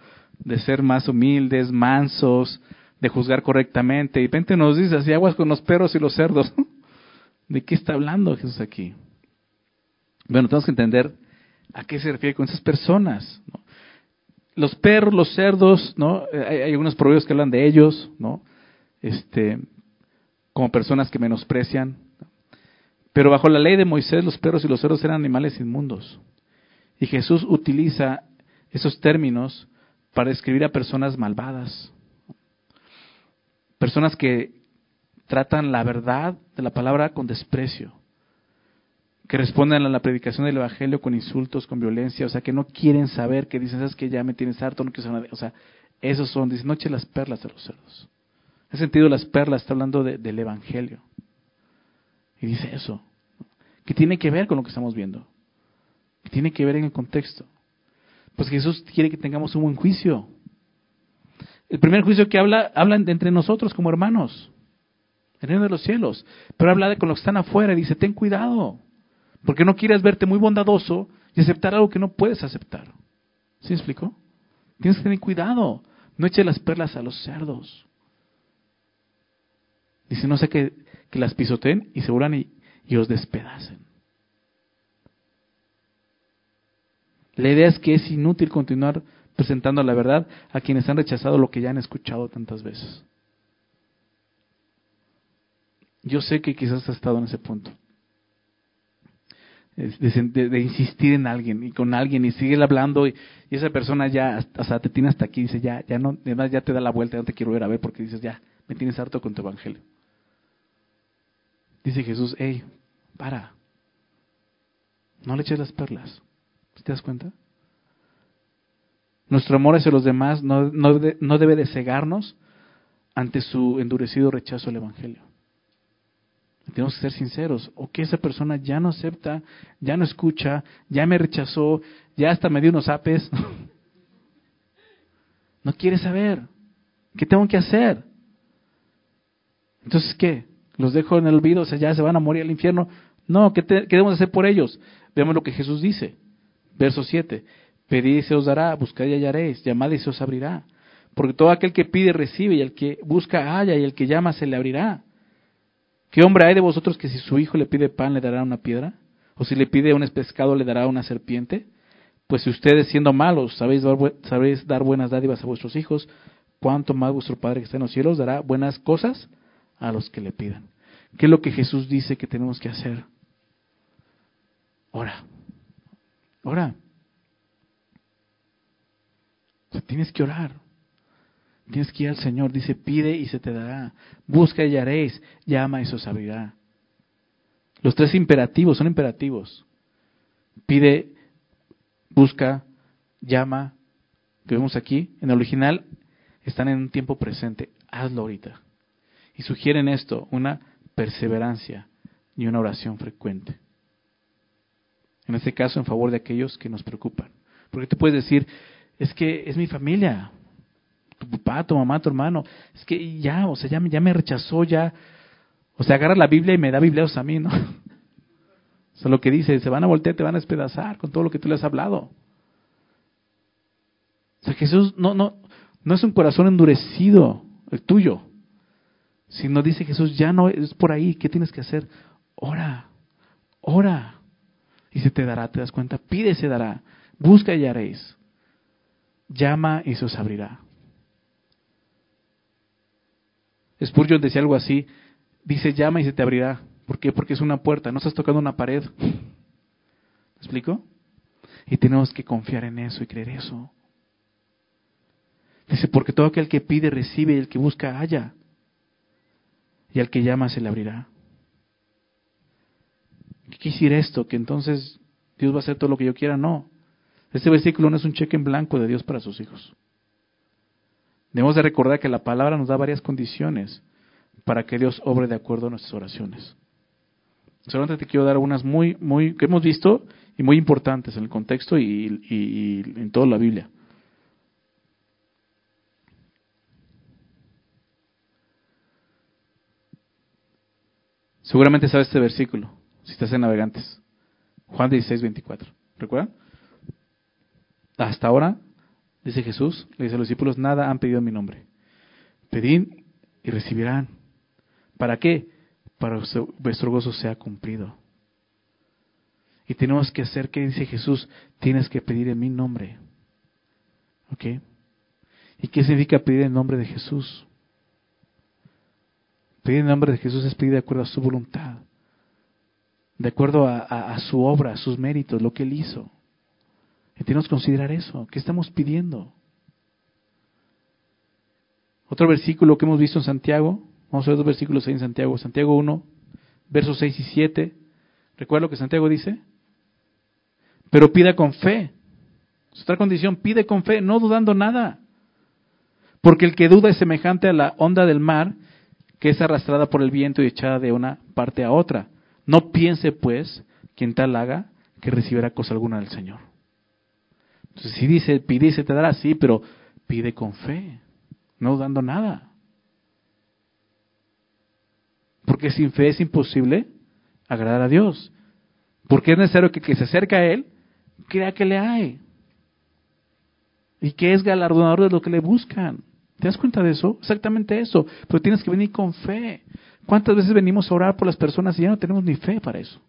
de ser más humildes, mansos, de juzgar correctamente. Y de repente nos dice así, aguas con los perros y los cerdos. ¿De qué está hablando Jesús aquí? Bueno, tenemos que entender a qué se refiere con esas personas. Los perros, los cerdos, ¿no? Hay, hay algunos proverbios que hablan de ellos, ¿no? Este, como personas que menosprecian. Pero bajo la ley de Moisés, los perros y los cerdos eran animales inmundos. Y Jesús utiliza esos términos para describir a personas malvadas, personas que tratan la verdad de la palabra con desprecio, que responden a la predicación del Evangelio con insultos, con violencia, o sea, que no quieren saber, que dicen, sabes que ya me tienes harto, no quiero saber O sea, esos son, dicen, no eche las perlas a los cerdos. En sentido, las perlas está hablando del Evangelio. Y dice eso, que tiene que ver con lo que estamos viendo, que tiene que ver en el contexto. Pues Jesús quiere que tengamos un buen juicio. El primer juicio que habla, hablan entre nosotros como hermanos, el reino de los cielos. Pero habla de con los que están afuera y dice, ten cuidado, porque no quieres verte muy bondadoso y aceptar algo que no puedes aceptar. ¿Sí explicó? Tienes que tener cuidado, no eches las perlas a los cerdos. Dice, no sé que, que las pisoteen y se vuelvan y, os despedacen. La idea es que es inútil continuar presentando la verdad a quienes han rechazado lo que ya han escuchado tantas veces. Yo sé que quizás has estado en ese punto. De, insistir en alguien y con alguien y sigue hablando y, esa persona ya hasta te tiene hasta aquí dice ya ya no además ya te da la vuelta ya no te quiero ver a ver porque dices ya me tienes harto con tu evangelio dice Jesús hey para no le eches las perlas ¿te das cuenta? Nuestro amor hacia los demás no, no, no debe de cegarnos ante su endurecido rechazo al Evangelio. Tenemos que ser sinceros. O que esa persona ya no acepta, ya no escucha, ya me rechazó, ya hasta me dio unos apes. no quiere saber. ¿Qué tengo que hacer? Entonces, ¿qué? ¿Los dejo en el olvido? O sea, ya se van a morir al infierno. No, ¿qué, ¿qué debemos hacer por ellos? Veamos lo que Jesús dice. Verso 7. Pedid y se os dará, buscad y hallaréis, llamad y se os abrirá. Porque todo aquel que pide recibe, y el que busca halla, y el que llama se le abrirá. ¿Qué hombre hay de vosotros que si su hijo le pide pan le dará una piedra? ¿O si le pide un pescado le dará una serpiente? Pues si ustedes siendo malos sabéis dar, sabéis dar buenas dádivas a vuestros hijos, ¿cuánto más vuestro Padre que está en los cielos dará buenas cosas a los que le pidan? ¿Qué es lo que Jesús dice que tenemos que hacer? Ora. Ora. tienes que orar. Tienes que ir al Señor. Dice, pide y se te dará. Busca y haréis. Llama y se os abrirá. Los tres imperativos son imperativos. Pide, busca, llama, que vemos aquí. En el original están en un tiempo presente. Hazlo ahorita. Y sugieren esto, una perseverancia y una oración frecuente. En este caso, en favor de aquellos que nos preocupan. Porque te puedes decir, es que es mi familia, tu papá, tu mamá, tu hermano, es que ya, o sea, ya, ya me rechazó, ya, o sea, agarra la Biblia y me da biblios a mí, ¿no? Eso es lo que dice, se van a voltear, te van a despedazar con todo lo que tú le has hablado. O sea, Jesús no, no, no es un corazón endurecido, el tuyo, sino dice Jesús, ya no es por ahí, ¿qué tienes que hacer? Ora, ora, y se te dará, te das cuenta, pide se dará, busca y haréis llama y se os abrirá. Spurgeon decía algo así, dice llama y se te abrirá. ¿Por qué? Porque es una puerta, no estás tocando una pared. ¿Me explico? Y tenemos que confiar en eso y creer eso. Dice, porque todo aquel que pide recibe y el que busca halla. Y al que llama se le abrirá. ¿Qué quisiera esto? Que entonces Dios va a hacer todo lo que yo quiera. No. Este versículo no es un cheque en blanco de Dios para sus hijos. Debemos de recordar que la palabra nos da varias condiciones para que Dios obre de acuerdo a nuestras oraciones. Solamente te quiero dar unas muy, muy, que hemos visto y muy importantes en el contexto y, y en toda la Biblia. Seguramente sabes este versículo, si estás en Navegantes. Juan 16, 24. ¿Recuerdan? Hasta ahora, dice Jesús, le dice a los discípulos, nada han pedido en mi nombre. Pedid y recibirán. ¿Para qué? Para que vuestro gozo sea cumplido. Y tenemos que hacer que dice Jesús, tienes que pedir en mi nombre. ¿Ok? ¿Y qué significa pedir en nombre de Jesús? Pedir en nombre de Jesús es pedir de acuerdo a su voluntad, de acuerdo a, a su obra, a sus méritos, lo que Él hizo. Y tenemos que considerar eso. ¿Qué estamos pidiendo? Otro versículo que hemos visto en Santiago. Vamos a ver dos versículos ahí en Santiago. Santiago 1, versos 6 y 7. ¿Recuerda lo que Santiago dice? Pero pida con fe. Otra condición, pide con fe, no dudando nada. Porque el que duda es semejante a la onda del mar que es arrastrada por el viento y echada de una parte a otra. No piense, pues, quien tal haga, que recibirá cosa alguna del Señor. Entonces, si dice, pide y se te dará, sí, pero pide con fe, no dando nada. Porque sin fe es imposible agradar a Dios. Porque es necesario que, que se acerque a Él crea que le hay. Y que es galardonador de lo que le buscan. ¿Te das cuenta de eso? Exactamente eso. Pero tienes que venir con fe. ¿Cuántas veces venimos a orar por las personas y ya no tenemos ni fe para eso?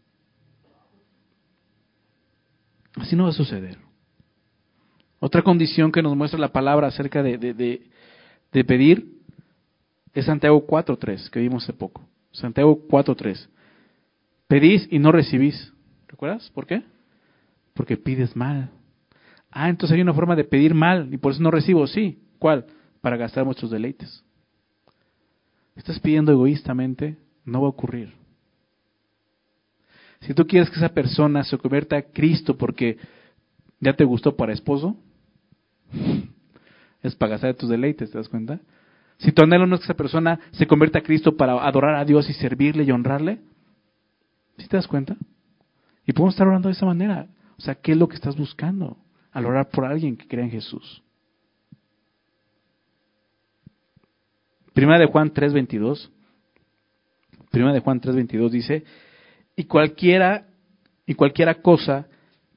Así no va a suceder. Otra condición que nos muestra la palabra acerca de, pedir es Santiago 4.3, que vimos hace poco. Santiago 4.3. Pedís y no recibís. ¿Recuerdas? ¿Por qué? Porque pides mal. Ah, entonces hay una forma de pedir mal y por eso no recibo. Sí. ¿Cuál? Para gastar muchos deleites. Estás pidiendo egoístamente, no va a ocurrir. Si tú quieres que esa persona se convierta a Cristo porque ya te gustó para esposo, es para gastar tus deleites, ¿te das cuenta? Si tu anhelo no es que esa persona se convierta a Cristo para adorar a Dios y servirle y honrarle, ¿sí te das cuenta? Y podemos estar orando de esa manera. O sea, ¿qué es lo que estás buscando al orar por alguien que crea en Jesús? Primera de Juan 3:22. Primera de Juan 3:22 dice, "Y cualquiera y cualquiera cosa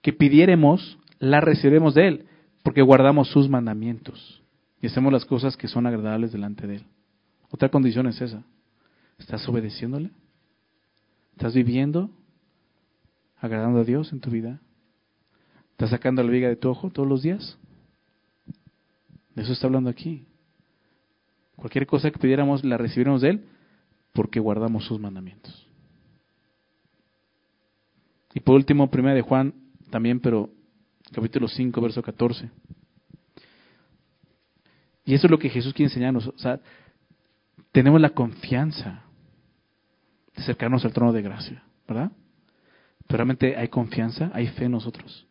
que pidiéremos la recibiremos de él, porque guardamos sus mandamientos y hacemos las cosas que son agradables delante de él." Otra condición es esa. ¿Estás obedeciéndole? ¿Estás viviendo agradando a Dios en tu vida? ¿Estás sacando la viga de tu ojo todos los días? De eso está hablando aquí. Cualquier cosa que pidiéramos la recibiremos de Él porque guardamos sus mandamientos. Y por último, primera de Juan también, pero capítulo 5, verso 14. Y eso es lo que Jesús quiere enseñarnos. Tenemos la confianza de acercarnos al trono de gracia, ¿verdad? Pero realmente hay confianza, hay fe en nosotros.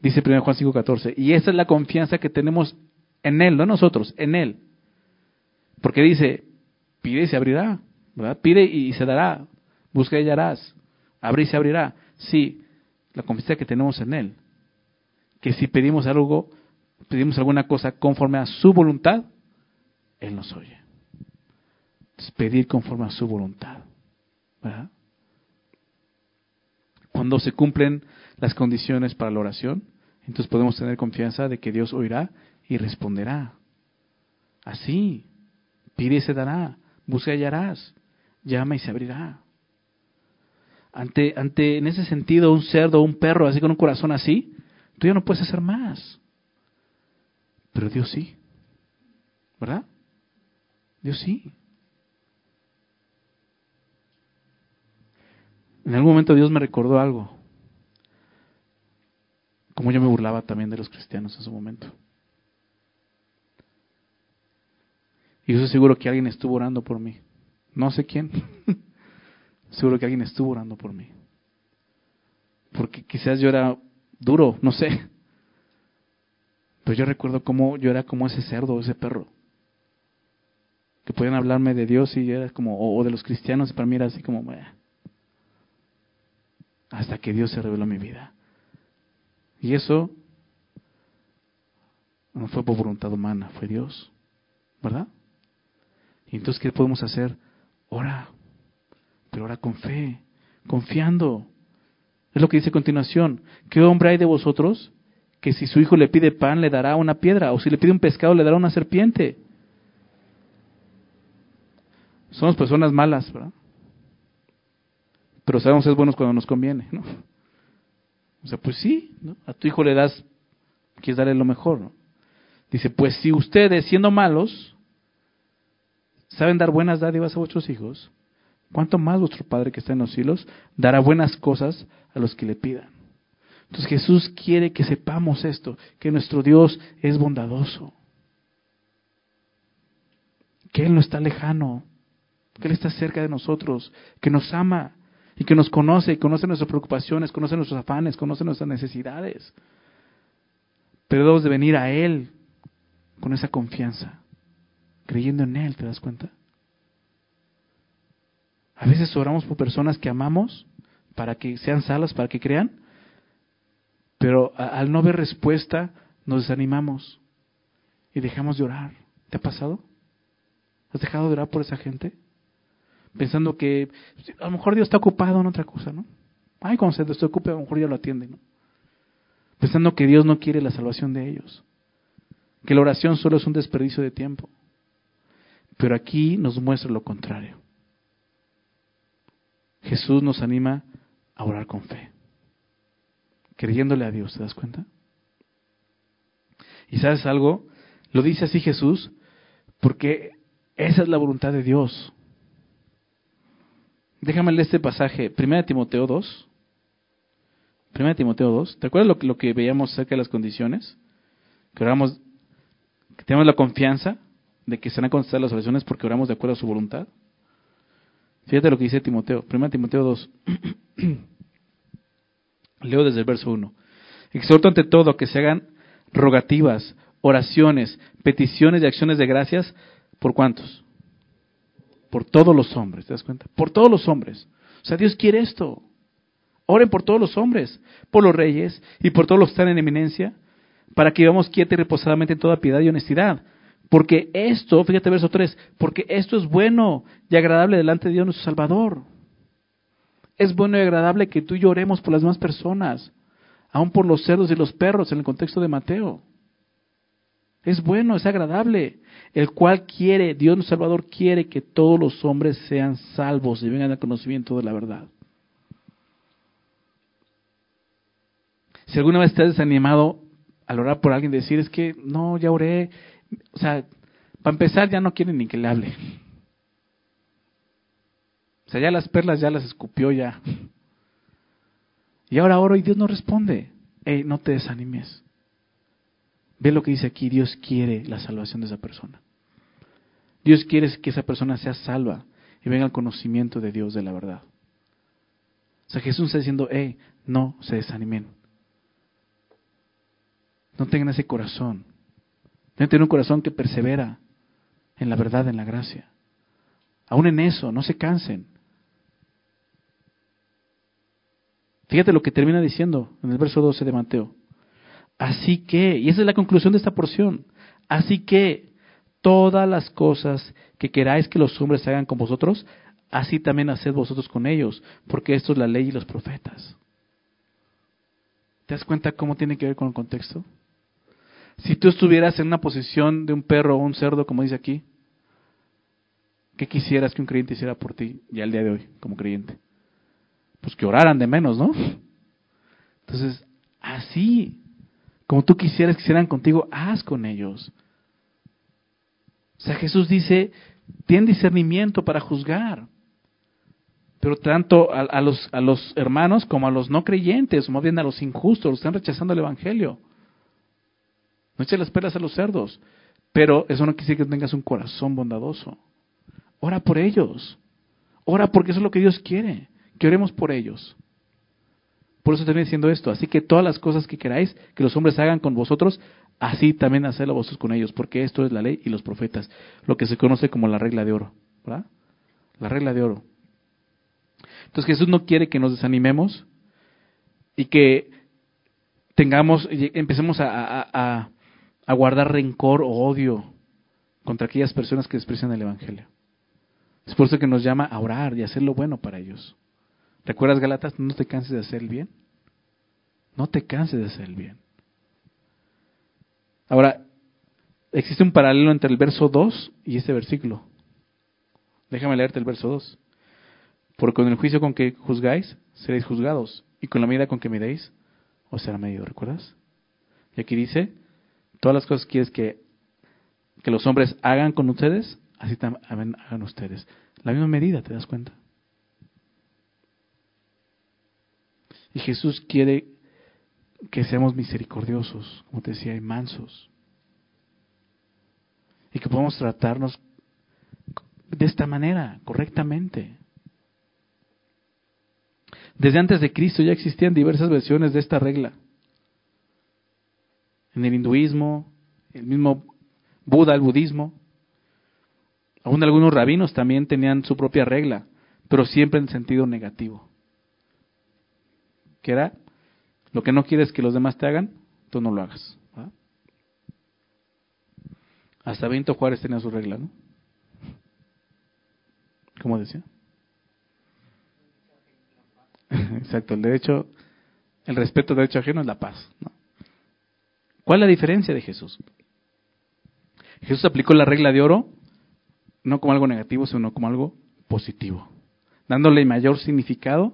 Dice 1 Juan 5:14, y esa es la confianza que tenemos en Él, no nosotros, en Él. Porque dice, pide y se abrirá, ¿verdad? Pide y se dará, busca y hallarás, abre y se abrirá. Sí, la confianza que tenemos en Él. Que si pedimos algo, pedimos alguna cosa conforme a su voluntad, Él nos oye. Entonces, pedir conforme a su voluntad. ¿verdad? Cuando se cumplen las condiciones para la oración, entonces podemos tener confianza de que Dios oirá y responderá. Así, pide y se dará, busca y hallarás, llama y se abrirá. Ante, ante, en ese sentido, un cerdo, un perro, así con un corazón así, tú ya no puedes hacer más. Pero Dios sí. ¿Verdad? Dios sí. En algún momento Dios me recordó algo. Como yo me burlaba también de los cristianos en su momento. Y yo seguro que alguien estuvo orando por mí. No sé quién. seguro que alguien estuvo orando por mí. Porque quizás yo era duro, no sé. Pero yo recuerdo cómo yo era como ese cerdo, ese perro. Que podían hablarme de Dios y era como, o, de los cristianos, y para mí era así como, hasta que Dios se reveló mi vida. Y eso no fue por voluntad humana, fue Dios, ¿verdad? Y entonces, ¿qué podemos hacer? Ora, pero ora con fe, confiando. Es lo que dice a continuación. ¿Qué hombre hay de vosotros que si su hijo le pide pan le dará una piedra o si le pide un pescado le dará una serpiente? Somos personas malas, ¿verdad? pero sabemos que es bueno cuando nos conviene, ¿no? O sea, pues sí, ¿no? a tu hijo le das, quieres darle lo mejor, ¿no? Dice, pues si ustedes, siendo malos, saben dar buenas dádivas a vuestros hijos, ¿cuánto más vuestro Padre que está en los cielos dará buenas cosas a los que le pidan? Entonces Jesús quiere que sepamos esto, que nuestro Dios es bondadoso, que Él no está lejano, que Él está cerca de nosotros, que nos ama, y que nos conoce, y conoce nuestras preocupaciones, conoce nuestros afanes, conoce nuestras necesidades. Pero debemos de venir a Él con esa confianza, creyendo en Él, ¿te das cuenta? A veces oramos por personas que amamos para que sean salas, para que crean, Pero al no ver respuesta, nos desanimamos y dejamos de orar. ¿Te ha pasado? ¿Has dejado de orar por esa gente? Pensando que a lo mejor Dios está ocupado en otra cosa, ¿no? Ay, cuando se desocupe, a lo mejor ya lo atiende, ¿no? Pensando que Dios no quiere la salvación de ellos. Que la oración solo es un desperdicio de tiempo. Pero aquí nos muestra lo contrario. Jesús nos anima a orar con fe, creyéndole a Dios, ¿te das cuenta? Y sabes algo, lo dice así Jesús, porque esa es la voluntad de Dios. Déjame leer este pasaje, 1 Timoteo 2. 1 Timoteo 2. ¿Te acuerdas lo, lo que veíamos acerca de las condiciones? Que oramos, que tenemos la confianza de que se van a contestar las oraciones porque oramos de acuerdo a su voluntad. Fíjate lo que dice Timoteo, 1 Timoteo 2. Leo desde el verso 1. Exhorto ante todo que se hagan rogativas, oraciones, peticiones y acciones de gracias, ¿por cuántos? Por todos los hombres, ¿te das cuenta? Por todos los hombres. O sea, Dios quiere esto. Oren por todos los hombres, por los reyes y por todos los que están en eminencia, para que vivamos quieta y reposadamente en toda piedad y honestidad. Porque esto, fíjate verso 3, porque esto es bueno y agradable delante de Dios nuestro Salvador. Es bueno y agradable que tú y yo oremos por las demás personas, aun por los cerdos y los perros en el contexto de Mateo. Es bueno, es agradable, el cual quiere, Dios nuestro Salvador quiere que todos los hombres sean salvos y vengan al conocimiento de la verdad. Si alguna vez te has desanimado al orar por alguien, decir es que no, ya oré, o sea, para empezar ya no quieren ni que le hable. O sea, ya las perlas ya las escupió ya. Y ahora oro y Dios no responde. Ey, no te desanimes. Ve lo que dice aquí, Dios quiere la salvación de esa persona. Dios quiere que esa persona sea salva y venga al conocimiento de Dios de la verdad. O sea, Jesús está diciendo, hey, no se desanimen. No tengan ese corazón. Deben tener un corazón que persevera en la verdad, en la gracia. Aún en eso, no se cansen. Fíjate lo que termina diciendo en el verso 12 de Mateo. Así que, y esa es la conclusión de esta porción, así que todas las cosas que queráis que los hombres hagan con vosotros, así también haced vosotros con ellos, porque esto es la ley y los profetas. ¿Te das cuenta cómo tiene que ver con el contexto? Si tú estuvieras en una posición de un perro o un cerdo, como dice aquí, ¿qué quisieras que un creyente hiciera por ti ya el día de hoy, como creyente? Pues que oraran de menos, ¿no? Entonces, así, como tú quisieras que hicieran contigo, haz con ellos. O sea, Jesús dice, ten discernimiento para juzgar. Pero tanto a, los, los hermanos como a los no creyentes, o más bien a los injustos, están rechazando el Evangelio. No eches las perlas a los cerdos. Pero eso no quiere decir que tengas un corazón bondadoso. Ora por ellos. Ora porque eso es lo que Dios quiere. Que oremos por ellos. Por eso termina diciendo esto. Así que todas las cosas que queráis que los hombres hagan con vosotros, así también hacedlo vosotros con ellos. Porque esto es la ley y los profetas. Lo que se conoce como la regla de oro. ¿verdad? La regla de oro. Entonces Jesús no quiere que nos desanimemos y que tengamos, empecemos a guardar rencor o odio contra aquellas personas que desprecian el Evangelio. Es por eso que nos llama a orar y hacer lo bueno para ellos. ¿Recuerdas Galatas? No te canses de hacer el bien. No te canses de hacer el bien. Ahora, existe un paralelo entre el verso 2 y este versículo. Déjame leerte el verso 2. Porque con el juicio con que juzgáis, seréis juzgados. Y con la medida con que miréis, os será medido. ¿Recuerdas? Y aquí dice, Todas las cosas que quieres que, que los hombres hagan con ustedes, así también hagan ustedes. La misma medida, ¿te das cuenta? Y Jesús quiere que seamos misericordiosos, como te decía, y mansos. Y que podamos tratarnos de esta manera, correctamente. Desde antes de Cristo ya existían diversas versiones de esta regla en el hinduismo, el mismo Buda, el budismo. Aún algunos rabinos también tenían su propia regla, pero siempre en sentido negativo. Que era, Lo que no quieres que los demás te hagan, tú no lo hagas. Hasta Benito Juárez tenía su regla, ¿no? ¿Cómo decía? Exacto, el derecho, el respeto al derecho ajeno es la paz. ¿no? ¿Cuál es la diferencia de Jesús? Jesús aplicó la regla de oro no como algo negativo, sino como algo positivo, dándole mayor significado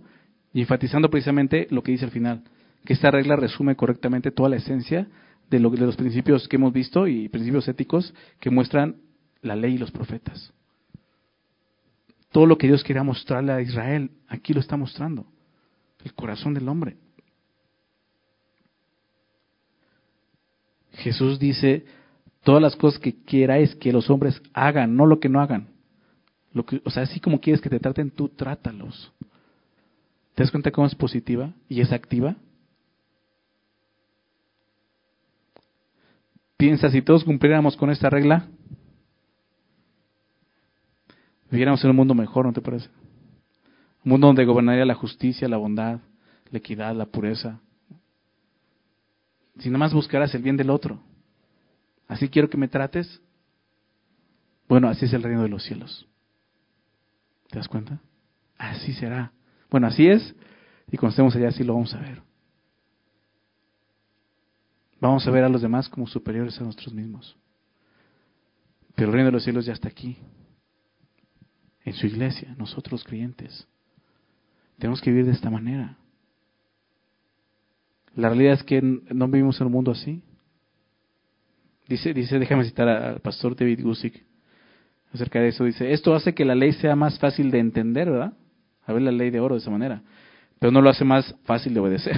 y enfatizando precisamente lo que dice al final, que esta regla resume correctamente toda la esencia de, lo, de los principios que hemos visto y principios éticos que muestran la ley y los profetas. Todo lo que Dios quería mostrarle a Israel, aquí lo está mostrando, el corazón del hombre. Jesús dice, todas las cosas que queráis que los hombres hagan, no lo que no hagan. Lo que, o sea, así como quieres que te traten, tú trátalos. ¿Te das cuenta cómo es positiva y es activa? Piensa, si todos cumpliéramos con esta regla, viviéramos en un mundo mejor, ¿no te parece? Un mundo donde gobernaría la justicia, la bondad, la equidad, la pureza. Si nada más buscaras el bien del otro. Así quiero que me trates. Bueno, así es el reino de los cielos. ¿Te das cuenta? Así será. Bueno, así es. Y cuando estemos allá, así lo vamos a ver. Vamos a ver a los demás como superiores a nosotros mismos. Pero el reino de los cielos ya está aquí. En su iglesia, nosotros los creyentes. Tenemos que vivir de esta manera. La realidad es que no vivimos en un mundo así. Dice, dice, déjame citar al pastor David Gusick acerca de eso. Dice, esto hace que la ley sea más fácil de entender, ¿verdad? A ver la ley de oro de esa manera. Pero no lo hace más fácil de obedecer.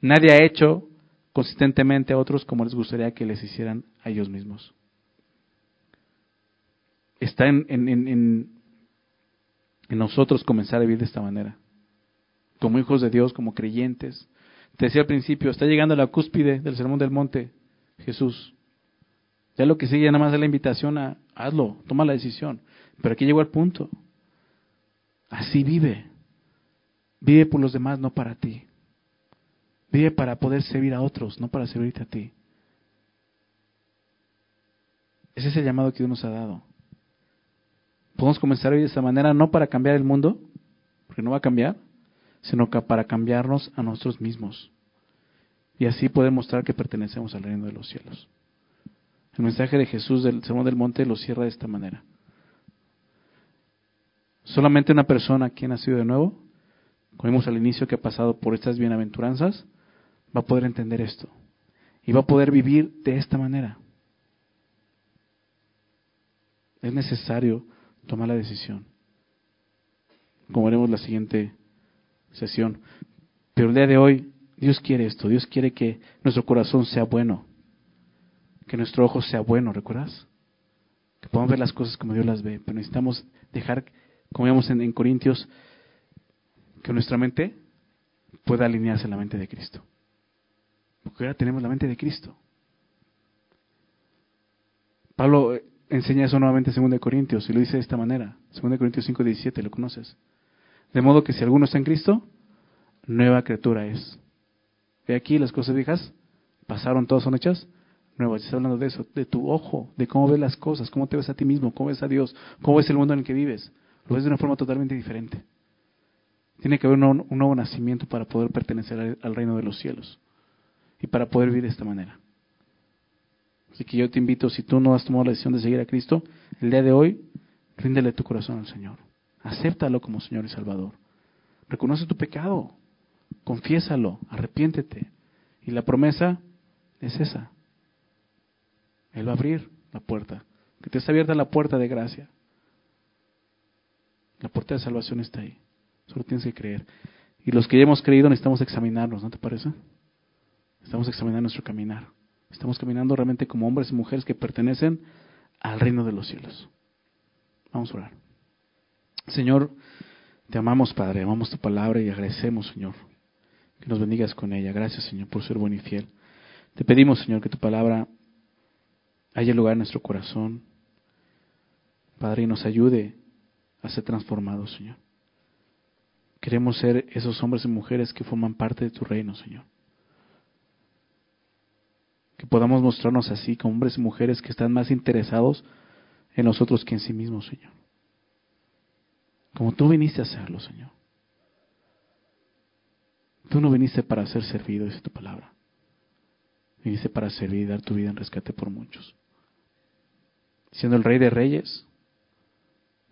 Nadie ha hecho consistentemente a otros como les gustaría que les hicieran a ellos mismos. Está en, en, en, en nosotros comenzar a vivir de esta manera. Como hijos de Dios, como creyentes, te decía al principio, está llegando a la cúspide del Sermón del Monte Jesús. Ya lo que sigue nada más es la invitación a hazlo, toma la decisión. Pero aquí llegó al punto. Así vive. Vive por los demás, no para ti. Vive para poder servir a otros, no para servirte a ti. Ese es el llamado que Dios nos ha dado. Podemos comenzar vivir de esta manera, no para cambiar el mundo, porque no va a cambiar, sino que para cambiarnos a nosotros mismos. Y así poder mostrar que pertenecemos al reino de los cielos. El mensaje de Jesús del Sermón del Monte lo cierra de esta manera. Solamente una persona que ha nacido de nuevo, como vimos al inicio que ha pasado por estas bienaventuranzas, va a poder entender esto. Y va a poder vivir de esta manera. Es necesario tomar la decisión. Como veremos la siguiente sesión. Pero el día de hoy, Dios quiere esto. Dios quiere que nuestro corazón sea bueno. Que nuestro ojo sea bueno, ¿recuerdas? Que podamos ver las cosas como Dios las ve. Pero necesitamos dejar, como vemos en, en Corintios, que nuestra mente pueda alinearse a la mente de Cristo. Porque ahora tenemos la mente de Cristo. Pablo eh, enseña eso nuevamente en 2 Corintios y lo dice de esta manera. 2 Corintios 5, 17, ¿lo conoces? De modo que si alguno está en Cristo, nueva criatura es. Ve aquí las cosas viejas, pasaron, todas son hechas nuevas. Está hablando de eso, de tu ojo, de cómo ves las cosas, cómo te ves a ti mismo, cómo ves a Dios, cómo ves el mundo en el que vives. Lo ves de una forma totalmente diferente. Tiene que haber un, nuevo nacimiento para poder pertenecer al reino de los cielos y para poder vivir de esta manera. Así que yo te invito, si tú no has tomado la decisión de seguir a Cristo, el día de hoy, ríndele tu corazón al Señor. Acéptalo como Señor y Salvador. Reconoce tu pecado. Confiésalo. Arrepiéntete. Y la promesa es esa. Él va a abrir la puerta. Que te está abierta la puerta de gracia. La puerta de salvación está ahí. Solo tienes que creer. Y los que ya hemos creído necesitamos examinarnos, ¿no te parece? Estamos examinando nuestro caminar. Estamos caminando realmente como hombres y mujeres que pertenecen al reino de los cielos. Vamos a orar. Señor, te amamos, Padre, amamos tu palabra y agradecemos, Señor, que nos bendigas con ella. Gracias, Señor, por ser bueno y fiel. Te pedimos, Señor, que tu palabra haya lugar en nuestro corazón, Padre, y nos ayude a ser transformados, Señor. Queremos ser esos hombres y mujeres que forman parte de tu reino, Señor. Que podamos mostrarnos así como hombres y mujeres que están más interesados en nosotros que en sí mismos, Señor. Como tú viniste a hacerlo, Señor. Tú no viniste para ser servido, dice tu palabra. Viniste para servir y dar tu vida en rescate por muchos. Siendo el Rey de Reyes,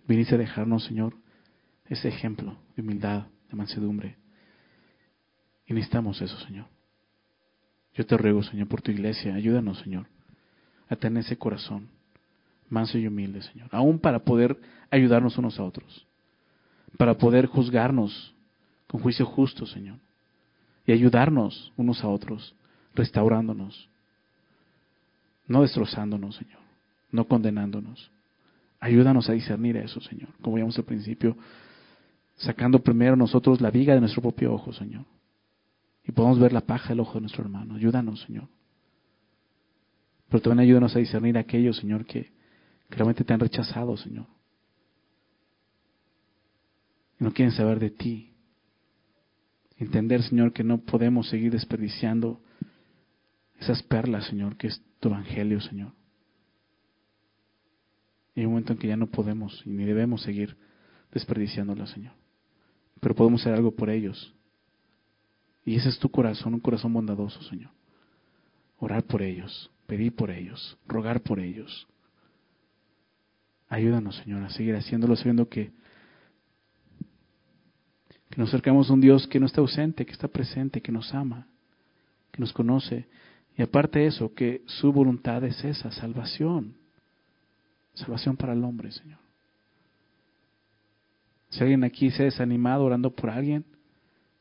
viniste a dejarnos, Señor, ese ejemplo de humildad, de mansedumbre. Y necesitamos eso, Señor. Yo te ruego, Señor, por tu iglesia, ayúdanos, Señor, a tener ese corazón manso y humilde, Señor, aún para poder ayudarnos unos a otros, para poder juzgarnos con juicio justo, Señor, y ayudarnos unos a otros, restaurándonos, no destrozándonos, Señor, no condenándonos. Ayúdanos a discernir eso, Señor, como vimos al principio, sacando primero nosotros la viga de nuestro propio ojo, Señor, y podemos ver la paja del ojo de nuestro hermano. Ayúdanos, Señor. Pero también ayúdanos a discernir aquellos, Señor, que, que realmente te han rechazado, Señor. No quieren saber de ti. Entender, Señor, que no podemos seguir desperdiciando esas perlas, Señor, que es tu evangelio, Señor. Y hay un momento en que ya no podemos y ni debemos seguir desperdiciándolas, Señor. Pero podemos hacer algo por ellos. Y ese es tu corazón, un corazón bondadoso, Señor. Orar por ellos, pedir por ellos, rogar por ellos. Ayúdanos, Señor, a seguir haciéndolo sabiendo que, que nos acercamos a un Dios que no está ausente, que está presente, que nos ama, que nos conoce. Y aparte de eso, que su voluntad es esa, salvación. Salvación para el hombre, Señor. Si alguien aquí se ha desanimado orando por alguien,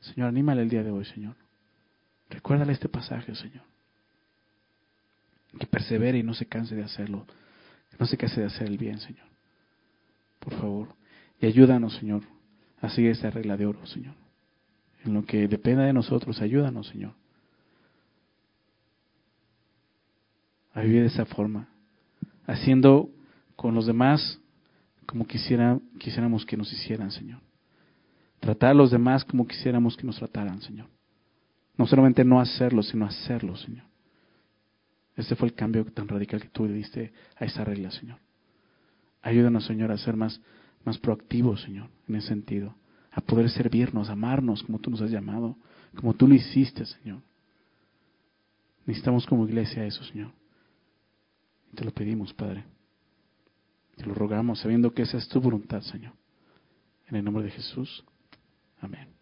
Señor, anímale el día de hoy, Señor. Recuérdale este pasaje, Señor. Que persevere y no se canse de hacerlo. Que no se canse de hacer el bien, Señor. Por favor. Y ayúdanos, Señor, a seguir esta regla de oro, Señor. En lo que dependa de nosotros, ayúdanos, Señor. A vivir de esa forma. Haciendo con los demás como quisiera, quisiéramos que nos hicieran, Señor. Tratar a los demás como quisiéramos que nos trataran, Señor. No solamente no hacerlo, sino hacerlo, Señor. Este fue el cambio tan radical que tú le diste a esa regla, Señor. Ayúdanos, Señor, a ser más, más proactivos, Señor, en ese sentido. A poder servirnos, amarnos como tú nos has llamado, como tú lo hiciste, Señor. Necesitamos como iglesia eso, Señor. Y te lo pedimos, Padre. Te lo rogamos sabiendo que esa es tu voluntad, Señor. En el nombre de Jesús. Amén.